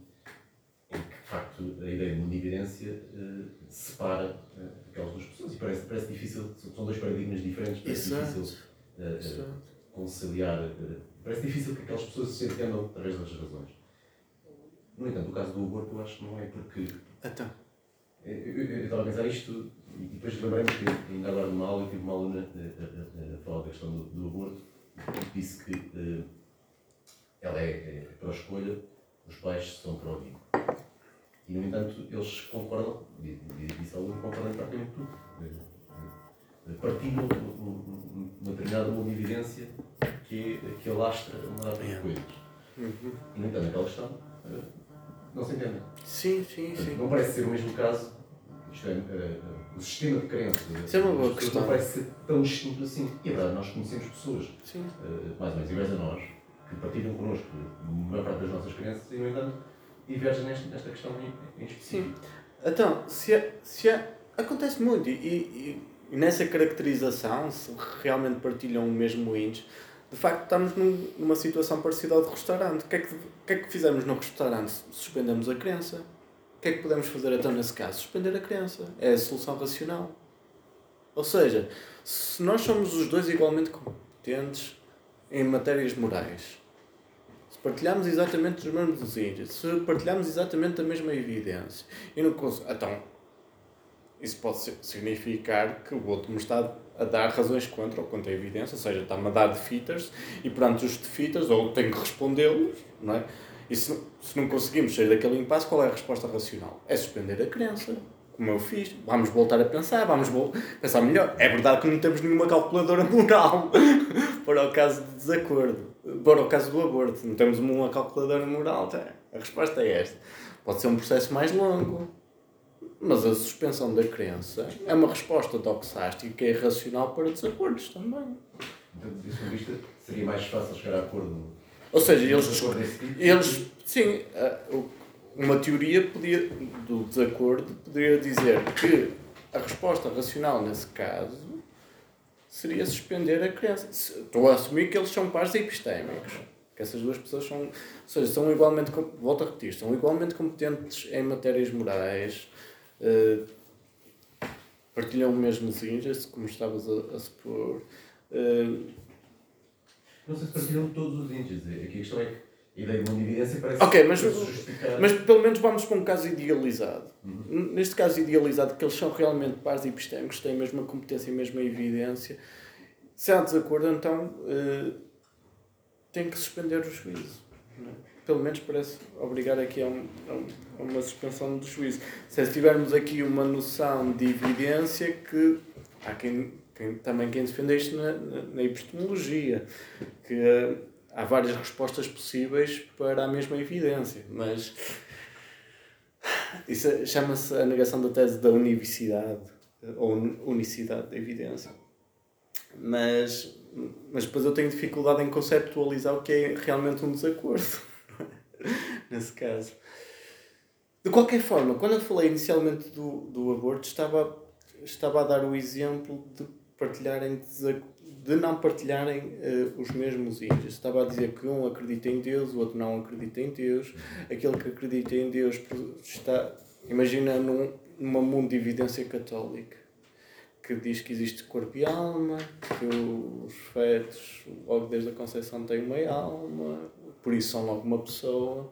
em que, de facto, a ideia de munividência eh, separa eh, aquelas duas pessoas e parece, parece difícil, são dois paradigmas diferentes, parece Exato. difícil eh, eh, Exato. conciliar, eh, parece difícil que aquelas pessoas se entendam através das razões. No entanto, o caso do aborto eu acho que não é porque. Então. Eu, eu, eu estava a pensar isto e depois lembrei-me que ainda agora numa aula eu tive uma aluna a, a, a, falar da questão do, do aborto e disse que uh, ela é, é para a escolha, os pais são para o vivo. E no entanto eles concordam, disse a aluna, concordam em praticamente tudo. Uh, partilham uma determinada uma evidência que, que alastra uma data de coisas. Uhum. E no entanto aquela questão não se entende. Sim, sim, sim. Não parece ser o mesmo caso isto é, uh, o sistema de crenças. Isso é uma boa questão. Não parece ser tão distinto assim. E é verdade, nós conhecemos pessoas, Sim. Uh, mais ou menos iguais a nós, que partilham connosco a maior parte das nossas crenças e, no entanto, divergem nesta, nesta questão em, em específico. Sim. Então, se, é, se é, acontece muito e, e, e, nessa caracterização, se realmente partilham o mesmo índice, de facto estamos num, numa situação parecida ao de restaurante. O que, é que, que é que fizemos no restaurante? Suspendemos a crença o que é que podemos fazer então nesse caso? Suspender a crença. É a solução racional. Ou seja, se nós somos os dois igualmente competentes em matérias morais, se partilhamos exatamente os mesmos índices, se partilhamos exatamente a mesma evidência, e não então isso pode significar que o outro me está a dar razões contra ou contra a evidência, ou seja, está-me a dar defeaters e perante os defeaters, ou tenho que respondê-los, não é? E se, se não conseguimos sair daquele impasse, qual é a resposta racional? É suspender a crença. Como eu fiz. Vamos voltar a pensar, vamos pensar melhor. É verdade que não temos nenhuma calculadora moral para o caso de desacordo. Para o caso do aborto. Não temos uma calculadora moral. Tá? A resposta é esta. Pode ser um processo mais longo. Mas a suspensão da crença é uma resposta doxástica e racional para desacordos também. Então, ponto de vista, seria mais fácil chegar a acordo ou seja, eles, eles sim, uma teoria podia, do desacordo poderia dizer que a resposta racional nesse caso seria suspender a crença. Estou a assumir que eles são pares epistémicos. Que essas duas pessoas são, ou seja, são igualmente, volto a repetir, são igualmente competentes em matérias morais, uh, partilham o mesmo índice, como estavas a, a supor. Uh, não sei se partilham todos os índices. Aqui a questão é que a ideia de uma evidência parece Ok, mas, justificar... mas pelo menos vamos para um caso idealizado. Uhum. Neste caso idealizado, que eles são realmente pares epistémicos, têm a mesma competência e a mesma evidência. Se há desacordo, então uh, tem que suspender o juízo. É? Pelo menos parece obrigar aqui a, um, a uma suspensão do juízo. Se tivermos aqui uma noção de evidência que há quem tem também quem defende isto na, na, epistemologia, que uh, há várias respostas possíveis para a mesma evidência, mas isso é, chama-se a negação da tese da unicidade ou unicidade da evidência. Mas, mas depois eu tenho dificuldade em conceptualizar o que é realmente um desacordo, nesse caso. De qualquer forma, quando eu falei inicialmente do, do aborto, estava, estava a dar o exemplo de partilharem de não partilharem uh, os mesmos índices. Estava a dizer que um acredita em Deus, o outro não acredita em Deus. Aquele que acredita em Deus está, imagina, num, numa mundo de evidência católica que diz que existe corpo e alma, que os fetos, logo desde a concepção, têm uma alma, por isso são logo uma pessoa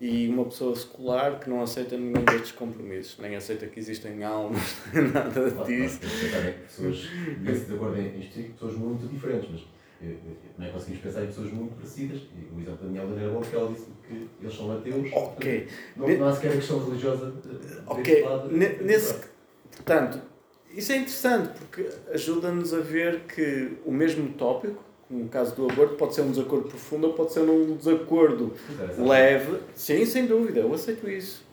e uma pessoa secular que não aceita nenhum destes compromissos, nem aceita que existem almas, nada disso. Claro, pessoas, de acordo em isto, pessoas muito diferentes, mas eh, eh, não é conseguimos pensar em pessoas muito parecidas. O exemplo da aluna era bom porque ela disse que eles são ateus. Ok. Não, não há sequer a questão religiosa eh, Ok. Lado, Nesse, portanto, isso é interessante porque ajuda-nos a ver que o mesmo tópico no caso do aborto, pode ser um desacordo profundo ou pode ser um desacordo leve. Sim, sem dúvida, eu aceito isso.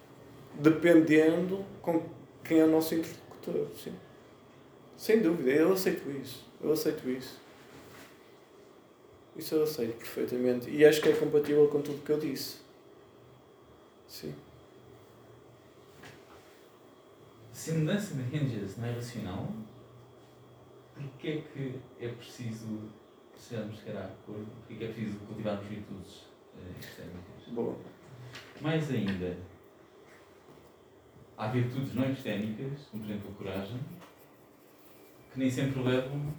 Dependendo com quem é o nosso interlocutor. Sim. Sem dúvida, eu aceito isso. Eu aceito isso. Isso eu aceito perfeitamente. E acho que é compatível com tudo o que eu disse. Sim. Se a mudança de ranges não é racional, porquê é que é preciso sejamos se calhar acordo, porque é preciso cultivarmos virtudes uh, Boa. Mais ainda, há virtudes não epistêmicas, como por exemplo a coragem, que nem sempre levam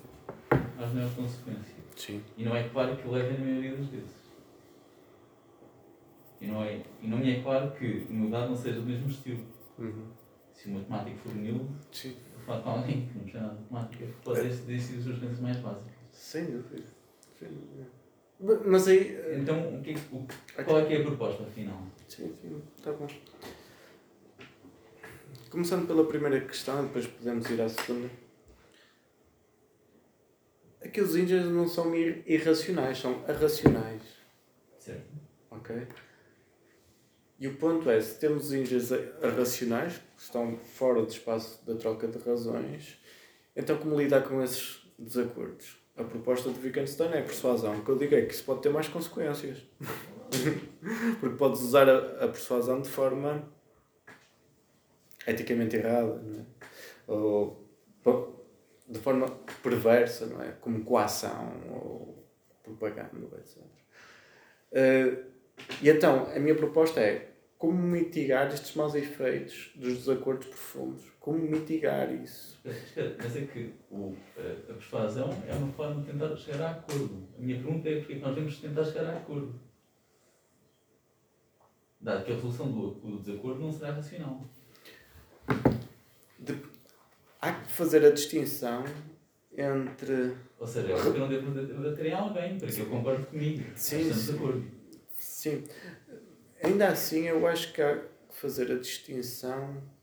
às maiores consequências. Sim. E não é claro que levem na maioria das vezes. E não, é, e não me é claro que humildade não seja do mesmo estilo. Uhum. Se o matemático for humilde, Sim. eu falo com alguém que não de matemática, pode ter decidido as suas coisas mais básicas. Sem dúvida. Ba- Mas aí. eh, Então, o que é, o, qual é que é a proposta, afinal? Sim, sim, tá bom. Começando pela primeira questão, depois podemos ir à segunda. É que os índios não são ir- irracionais, são arracionais. Certo? Ok? E o ponto é, se temos índios arracionais, que estão fora do espaço da troca de razões, então como lidar com esses desacordos? A proposta de Wittgenstein é a persuasão. O que eu digo é que isso pode ter mais consequências. Porque podes usar a, a persuasão de forma eticamente errada, não é? Ou de forma perversa, não é? Como coação ou propaganda, etc. Eh, e então, a minha proposta é como mitigar estes maus efeitos dos desacordos profundos. Como mitigar isso? Mas é que o, a, persuasão é uma forma de tentar chegar a acordo. A minha pergunta é porque que nós devemos tentar chegar a acordo. Dado que a resolução do, do desacordo não será racional. Há que fazer a distinção entre. Ou seja, é porque eu não devo debater em alguém, para que eu concorde comigo. Sim, de. Sim. Ainda assim, eu acho que há que fazer a distinção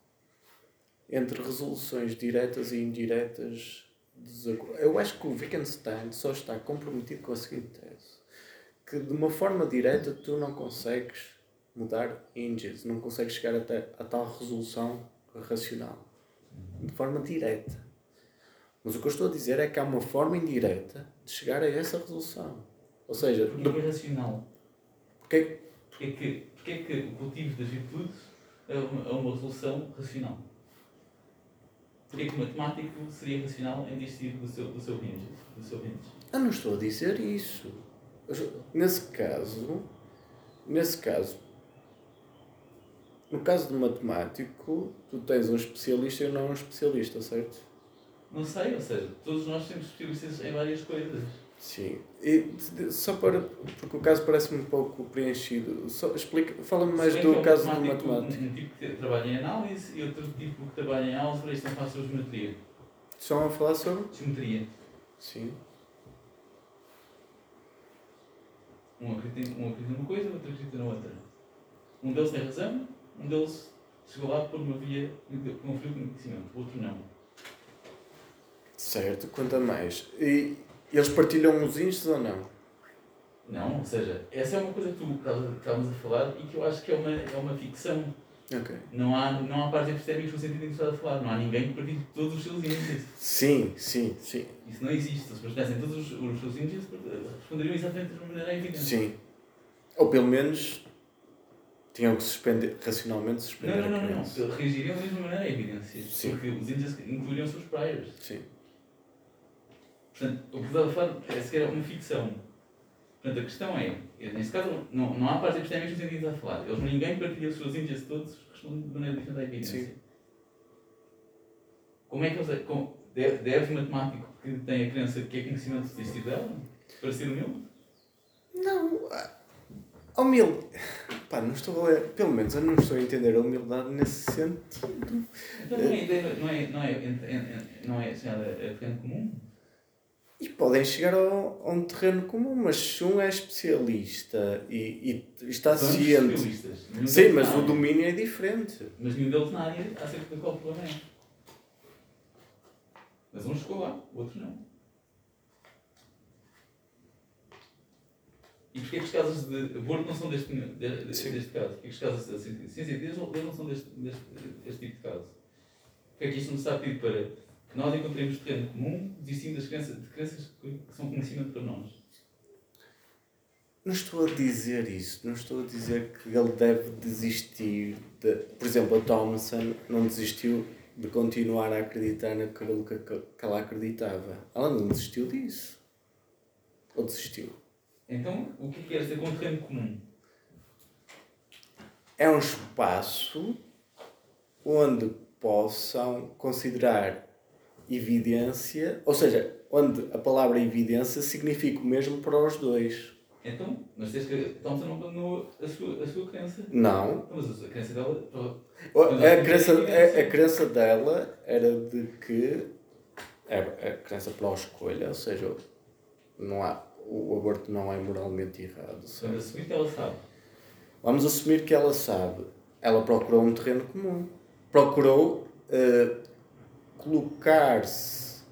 entre resoluções diretas e indiretas. Eu acho que o Wittgenstein só está comprometido com a seguinte tese: que de uma forma direta tu não consegues mudar índices, não consegues chegar até a tal resolução racional. De forma direta. Mas o que eu estou a dizer é que há uma forma indireta de chegar a essa resolução. Ou seja, Porque que é racional? porque Porque é que, porque é que o cultivo das virtudes é uma, é uma resolução racional? É que o matemático seria racional em desistir do seu, do seu range? Do seu range? Eu não estou a dizer isso. Nesse caso, nesse caso, no caso do matemático, tu tens um especialista e não um especialista, certo? Não sei, ou seja, todos nós temos especialistas em várias coisas. Sim. E de- de- só para. Porque o caso parece-me um pouco preenchido. Só explica, fala-me mais é do um caso do matemático, matemático. Um, tipo que trabalha em análise e outro tipo que trabalha em álgebra e estão a falar sobre geometria. Estão a falar sobre? Geometria. Sim. Um acredita, um acredita numa coisa, outro acredita na outra. Um deles tem razão, um deles chegou lá por uma via que conferiu conhecimento, o outro não. Certo, conta mais. E eles partilham os índices ou não? Não, ou seja, essa é uma coisa que tu estávamos a falar e que eu acho que é uma, é uma ficção. Ok. Não há, não há pares epistémicos no sentido em que estás a falar. Não há ninguém que partilhe todos os seus índices. Sim, sim, sim. Isso não existe. Se partilhassem todos os, os seus índices, responderiam exatamente da maneira evidente. Sim. Ou pelo menos tinham que suspender, racionalmente suspender Não, não, a não, não. criança. Eles reagiriam da mesma maneira a evidências. Sim. Porque os índices incluiriam seus priors. Sim. Portanto, o que estava a falar é sequer uma ficção. Portanto, a questão é, neste caso, não, não há pares epistémicos no sentido que estás a falar. Eles, ninguém partilha os seus índices todos, respondem de maneira diferente à evidência. Sim. Como é que eles. Como, deve, deve matemático que tem a crença que é conhecimento desistir dela? Para ser humilde? Não. A humildade. Pá, não estou a. Pelo menos eu não estou a entender a humildade nesse sentido. Então não é, ideia- não é, não é, não é, não é chegar a, a terreno comum? E podem chegar ao, a um terreno comum, mas se um é especialista e, e está São ciente. Sim, mas o domínio é diferente. Mas nenhum deles na área acerca de qual problema é. Mas um chegou lá, o outro não. E porquê que os casos de aborto não são deste, de- de- Sim. deste caso? Porquê que os casos de ciência de não, não são deste, deste, deste tipo de caso? Porquê é que isto nos está a pedir para que nós encontremos terreno comum, desistindo das crenças, de crenças que, que são conhecimento para nós? Não estou a dizer isso. Não estou a dizer que ele deve desistir de. Por exemplo, a Thompson não desistiu de continuar a acreditar naquilo que, que ela acreditava. Ela não desistiu disso. Ou desistiu? Então, o que é que quer dizer com terreno comum? É um espaço onde possam considerar evidência, ou seja, onde a palavra evidência significa o mesmo para os dois. Então, mas tens que. Thompson não abandonou a sua, a sua crença. Não. Mas a crença dela. A crença, a, a crença dela era de que é a crença pela escolha, ou seja, não há, o aborto não é moralmente errado. Vamos assumir que ela sabe. Vamos assumir que ela sabe. Ela procurou um terreno comum. Procurou uh, colocar-se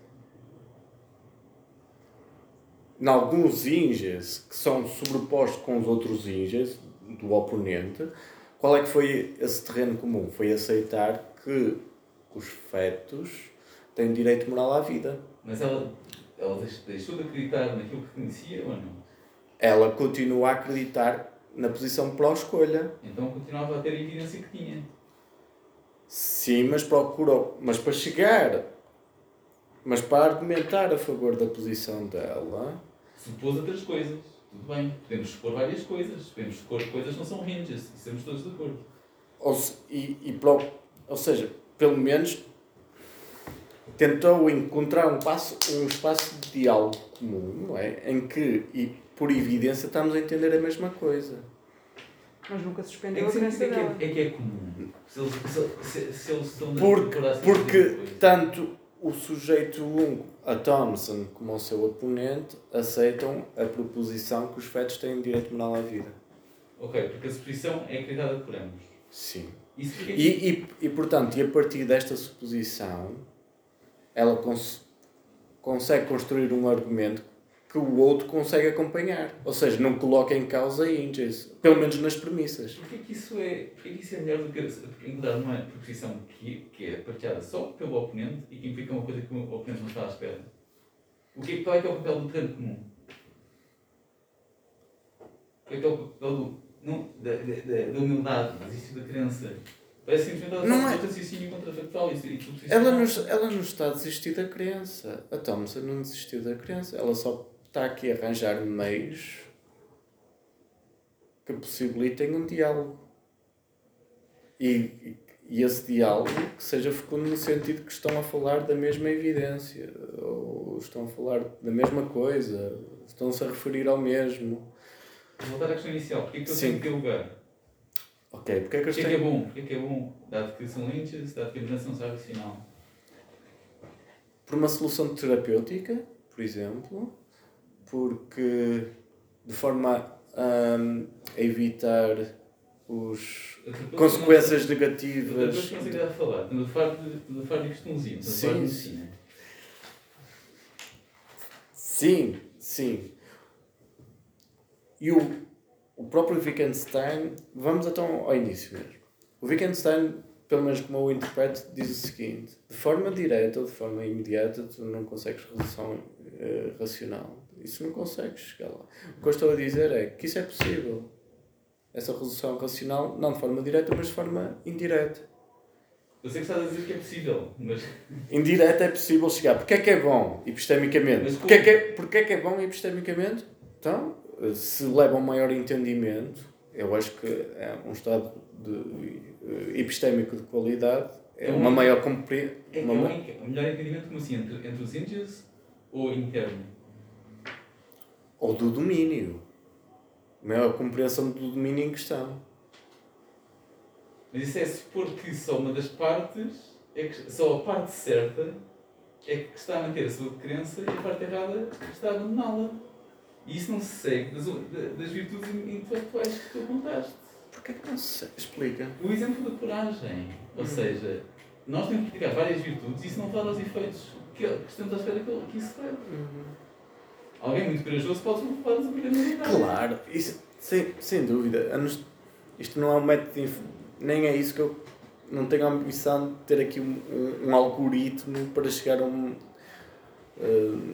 em alguns índices que são sobrepostos com os outros índices do oponente. Qual é que foi esse terreno comum? Foi aceitar que os fetos têm direito moral à vida. Mas ela, ela deixou de acreditar naquilo que conhecia ou não? Ela continua a acreditar na posição pró-escolha. Então continuava a ter a evidência que tinha. Sim, mas procurou. Mas para chegar. Mas para argumentar a favor da posição dela. Supôs outras coisas. Tudo bem. Podemos supor várias coisas. Podemos supor que coisas não são ranges. Estamos todos de acordo. Ou, se, e, e pro, ou seja, pelo menos tentou encontrar um, passo, um espaço de diálogo comum, não é? Em que, e por evidência, estamos a entender a mesma coisa. Mas nunca suspendeu é a crença é que, dela. É, é que é comum. Se eles, se, se eles estão porque, porque tanto o sujeito 1, a Thompson, como o seu oponente, aceitam a proposição que os fetos têm direito moral à vida. Ok, porque a suposição é acreditada por ambos. Sim. Isso e, e, e, portanto, e a partir desta suposição, ela cons consegue construir um argumento que o outro consegue acompanhar. Ou seja, não coloca em causa índices, pelo menos nas premissas. Porquê que isso é, porquê que isso é melhor do que encontrar uma proposição que, que é partilhada só pelo oponente e que implica uma coisa que o oponente não está à espera? O que, qual é que é o papel do terreno comum? Qual é que é o papel do, não, da, da, da humildade, do exercício da crença? Parece simplesmente não é... raciocínio contrafactual. Isso, isso ela, não, ela não está a desistir da crença. A Thompson não desistiu da crença. Ela só está aqui a arranjar meios que possibilitem um diálogo. E, e esse diálogo que seja fecundo no sentido que estão a falar da mesma evidência, ou estão a falar da mesma coisa, estão-se a referir ao mesmo. Vou voltar à questão inicial. Porquê que eu tenho que lugar? Ok, porque é que Porquê que é bom? Porquê que é bom? Dado que são lynches, dado que a não é racional. Por uma solução terapêutica, por exemplo, porque de forma a, a evitar os consequências não, negativas. Depois não sei a falar, a falar de, falar de a falar de medicina. Sim, sim. E o, o próprio Wittgenstein, vamos então ao início mesmo. O Wittgenstein, pelo menos como eu interpreto, diz o seguinte: de forma direta ou de forma imediata, tu não consegues resolução uh, racional. Isso não consegues chegar lá. O que eu estou a dizer é que isso é possível. Essa resolução racional, não de forma direta, mas de forma indireta. Eu sei que estás a dizer que é possível, mas. Indireta é possível chegar. Porquê é que é bom epistemicamente? Porquê é que é, porquê é que é bom epistemicamente? Então, se leva a um maior entendimento, eu acho que é um estado de, eh, epistémico de qualidade, é, é uma um, maior compreensão. É, uma... é um melhor entendimento como assim, entre, entre os índios ou interno? Ou do domínio. Maior compreensão do domínio em questão. Mas isso é supor que só uma das partes, é que, só a parte certa é que está a manter a sua crença e a parte errada está a abandoná-la. E isso não se segue das, das virtudes intelectuais que tu apontaste. Porquê que não se segue? Explica. O exemplo da coragem. Ou uhum. seja, nós temos que praticar várias virtudes e isso não fala aos efeitos que, que estamos à espera que, que isso leve. Uhum. Alguém muito corajoso pode levar a aprender Claro, isso, sem, sem dúvida. Isto não é um método de nem é isso que eu não tenho a ambição de ter aqui um, um, um algoritmo para chegar a um. Uh,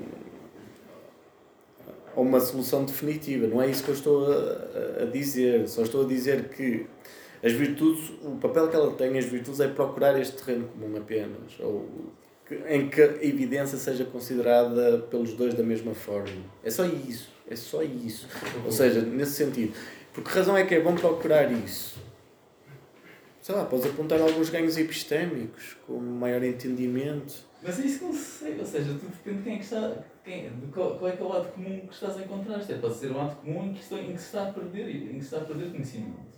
a uma solução definitiva. Não é isso que eu estou a, a, dizer. Só estou a dizer que as virtudes, o papel que ela tem, as virtudes, é procurar este terreno comum apenas. Ou em que a evidência seja considerada pelos dois da mesma forma. É só isso. É só isso. Ou seja, nesse sentido. Por que razão é que é bom procurar isso? Sei lá, podes apontar alguns ganhos epistémicos, com maior entendimento. Mas é isso que eu sei, ou seja, tu depende de quem é que está. Quem, de qual, qual é que é o lado comum que estás a encontrar. É, pode ser um lado comum que, estou, em que se está a perder, em que se está a perder conhecimento.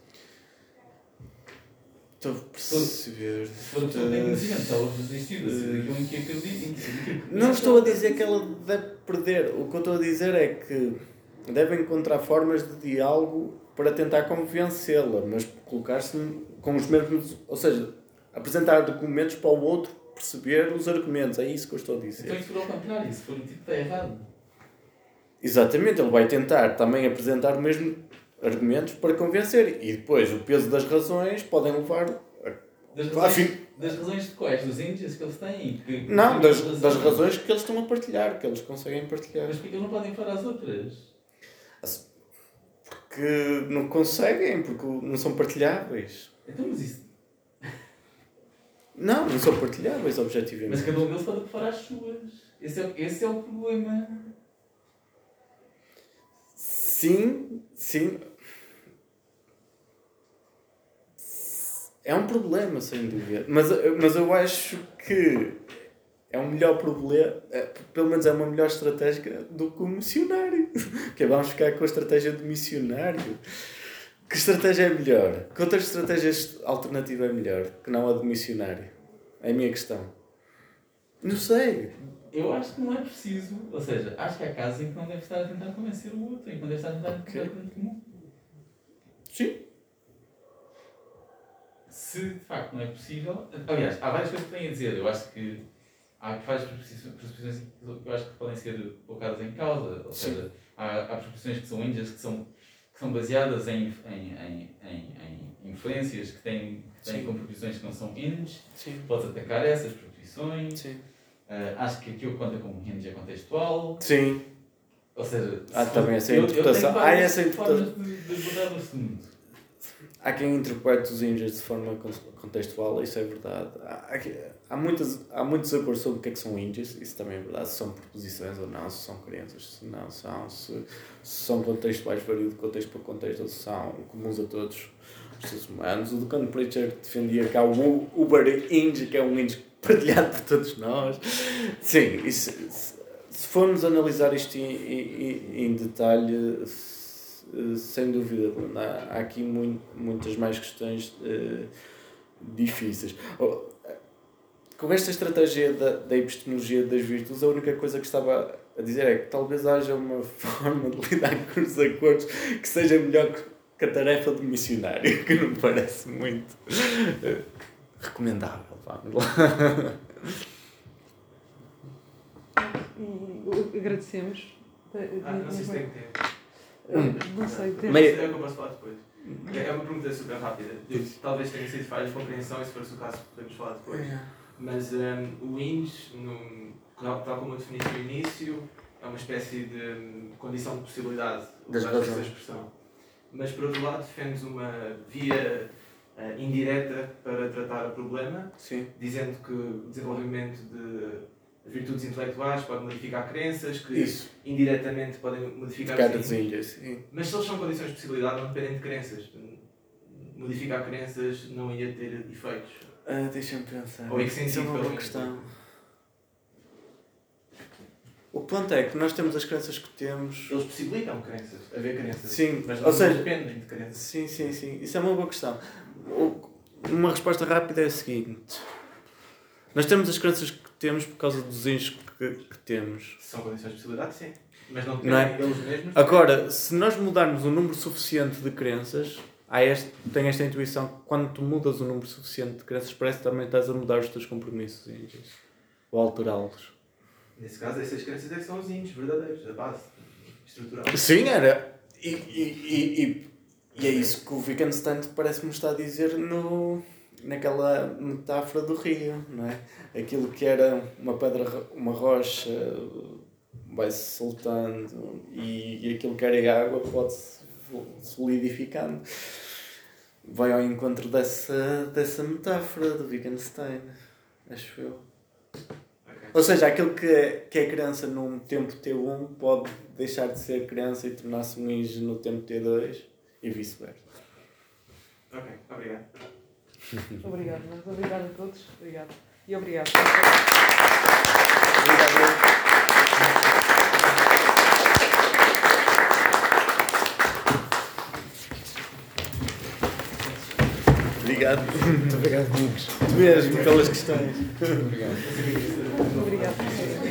Estou a perceber. Se for a pessoa que tem conhecimento, está a desistir daquilo em que que- Não estou a dizer que ela deve perder. O que eu estou a dizer é que deve encontrar formas de diálogo para tentar convencê-la, mas colocar-se com os mesmos. Ou seja, apresentar documentos para o outro perceber os argumentos. É isso que eu estou a Então, dizer. isso for ao contrário, se for o tipo que está errado. Exatamente, ele vai tentar também apresentar os mesmos argumentos para convencer. E depois o peso das razões podem levar. Das razões, das razões de quais? Dos índios que eles têm? Que, Não, que- das, das razões que eles estão a partilhar, que eles conseguem partilhar. Mas porque eles não podem falar às outras? Que não conseguem, porque não são partilháveis. Então, mas isso. Não, não são partilháveis, Mas objetivamente. cada um deles pode ocupar as suas. Esse é, esse é o problema. Sim, sim. É um problema, sem dúvida. Mas, mas eu acho que é um melhor problema, é, pelo menos é uma melhor estratégia do que o missionário. Que é, vamos ficar com a estratégia do missionário. Que estratégia é melhor? Que outra estratégia alternativa é melhor que não a do missionário? É a minha questão. Não sei. Eu acho que não é preciso. Ou seja, acho que há casos em que não deve estar a tentar convencer o outro, em que não deve estar a tentar Ok. encontrar ponto comum. Sim. Se de facto não é possível. Aliás, há várias coisas que tenho a dizer. Eu acho que há várias pressuposições que eu acho que podem ser colocadas em causa. Ou Sim. seja, há, há pressuposições que são índias que são, que são baseadas em, em, em, em, em influências que têm, que têm proposições que não são índias. Sim. Podes atacar essas proposições. Sim. Ah, acho que aquilo conta como índia contextual. Sim. Ou seja, Há também essa eu- interpretação. Há essa formas de. Há quem interprete os índios de forma con- contextual, isso é verdade. Há, há, muitas, há muitos acordos sobre o que é que são índios, isso também é verdade. Se são proposições ou não, se são crenças, se não são, se, se são contextuais, variam de contexto para contexto, ou se são comuns a todos os seres humanos. O Ducano Preacher defendia que há o Uber Índio, que é um índio partilhado por todos nós. Sim, isso, se, formos analisar isto em, em, em detalhe, se- sem dúvida, há, aqui muito, muitas mais questões eh, difíceis. Oh, com esta estratégia da, da epistemologia das virtudes, a única coisa que estava a dizer é que talvez haja uma forma de lidar com os acordos que seja melhor que, a tarefa do missionário, que não parece muito eh, recomendável. Vamos lá. E agradecemos. Ah, não sei se tem tempo. Não sei, Meia- Meio... É o que eu posso falar depois. É uma pergunta super rápida. Eu, talvez tenha sido falha de compreensão e se for o caso podemos falar depois. Mas um, o INS, no, tal, como eu defini no início, é uma espécie de hum, condição de possibilidade, razões. expressão. Mas por outro lado defendes uma via eh, indireta para tratar o problema, Sim. dizendo que o desenvolvimento de virtudes intelectuais pode modificar crenças, que Isso. indiretamente podem modificar índios, sim. mas se eles são condições de possibilidade, não dependem de crenças. Modificar crenças não ia ter efeitos. Ah, Deixa-me pensar. Ou em que é uma boa questão. O ponto é que nós temos as crenças que temos. Eles possibilitam crenças, haver crenças. Sim, mas ou seja- dependem de crenças. Sim, sim, sim. Isso é uma boa questão. O- Uma resposta rápida é a seguinte: Nós temos as crenças que temos por causa dos índios que, que temos. São condições de possibilidade, sim. Mas não Não é? deles mesmos. Agora, se nós mudarmos um número suficiente de crenças, há este, tenho esta intuição que quando tu mudas um número suficiente de crenças, parece que também estás a mudar os teus compromissos índios. Ou alterá-los. Nesse caso, essas crenças é que são os índios verdadeiros, a base estrutural. Sim, era. E, e, e, e, é isso que o Wittgenstein parece-me estar a dizer no, naquela metáfora do rio, não é? Aquilo que era uma pedra, uma rocha vai-se soltando e, e aquilo que era água pode-se solidificando. Vai ao encontro dessa, dessa metáfora do Wittgenstein, acho eu. Ou seja, aquilo que é, que é criança num tempo T1 pode deixar de ser criança e tornar-se um índio no tempo T2 e vice-versa. Ok, obrigado. obrigado, mas obrigado a todos. Obrigado. E obrigado. Obrigado. Obrigado. Muito obrigado, Domingos. Tu mesmo pelas questões. Obrigado. Obrigado.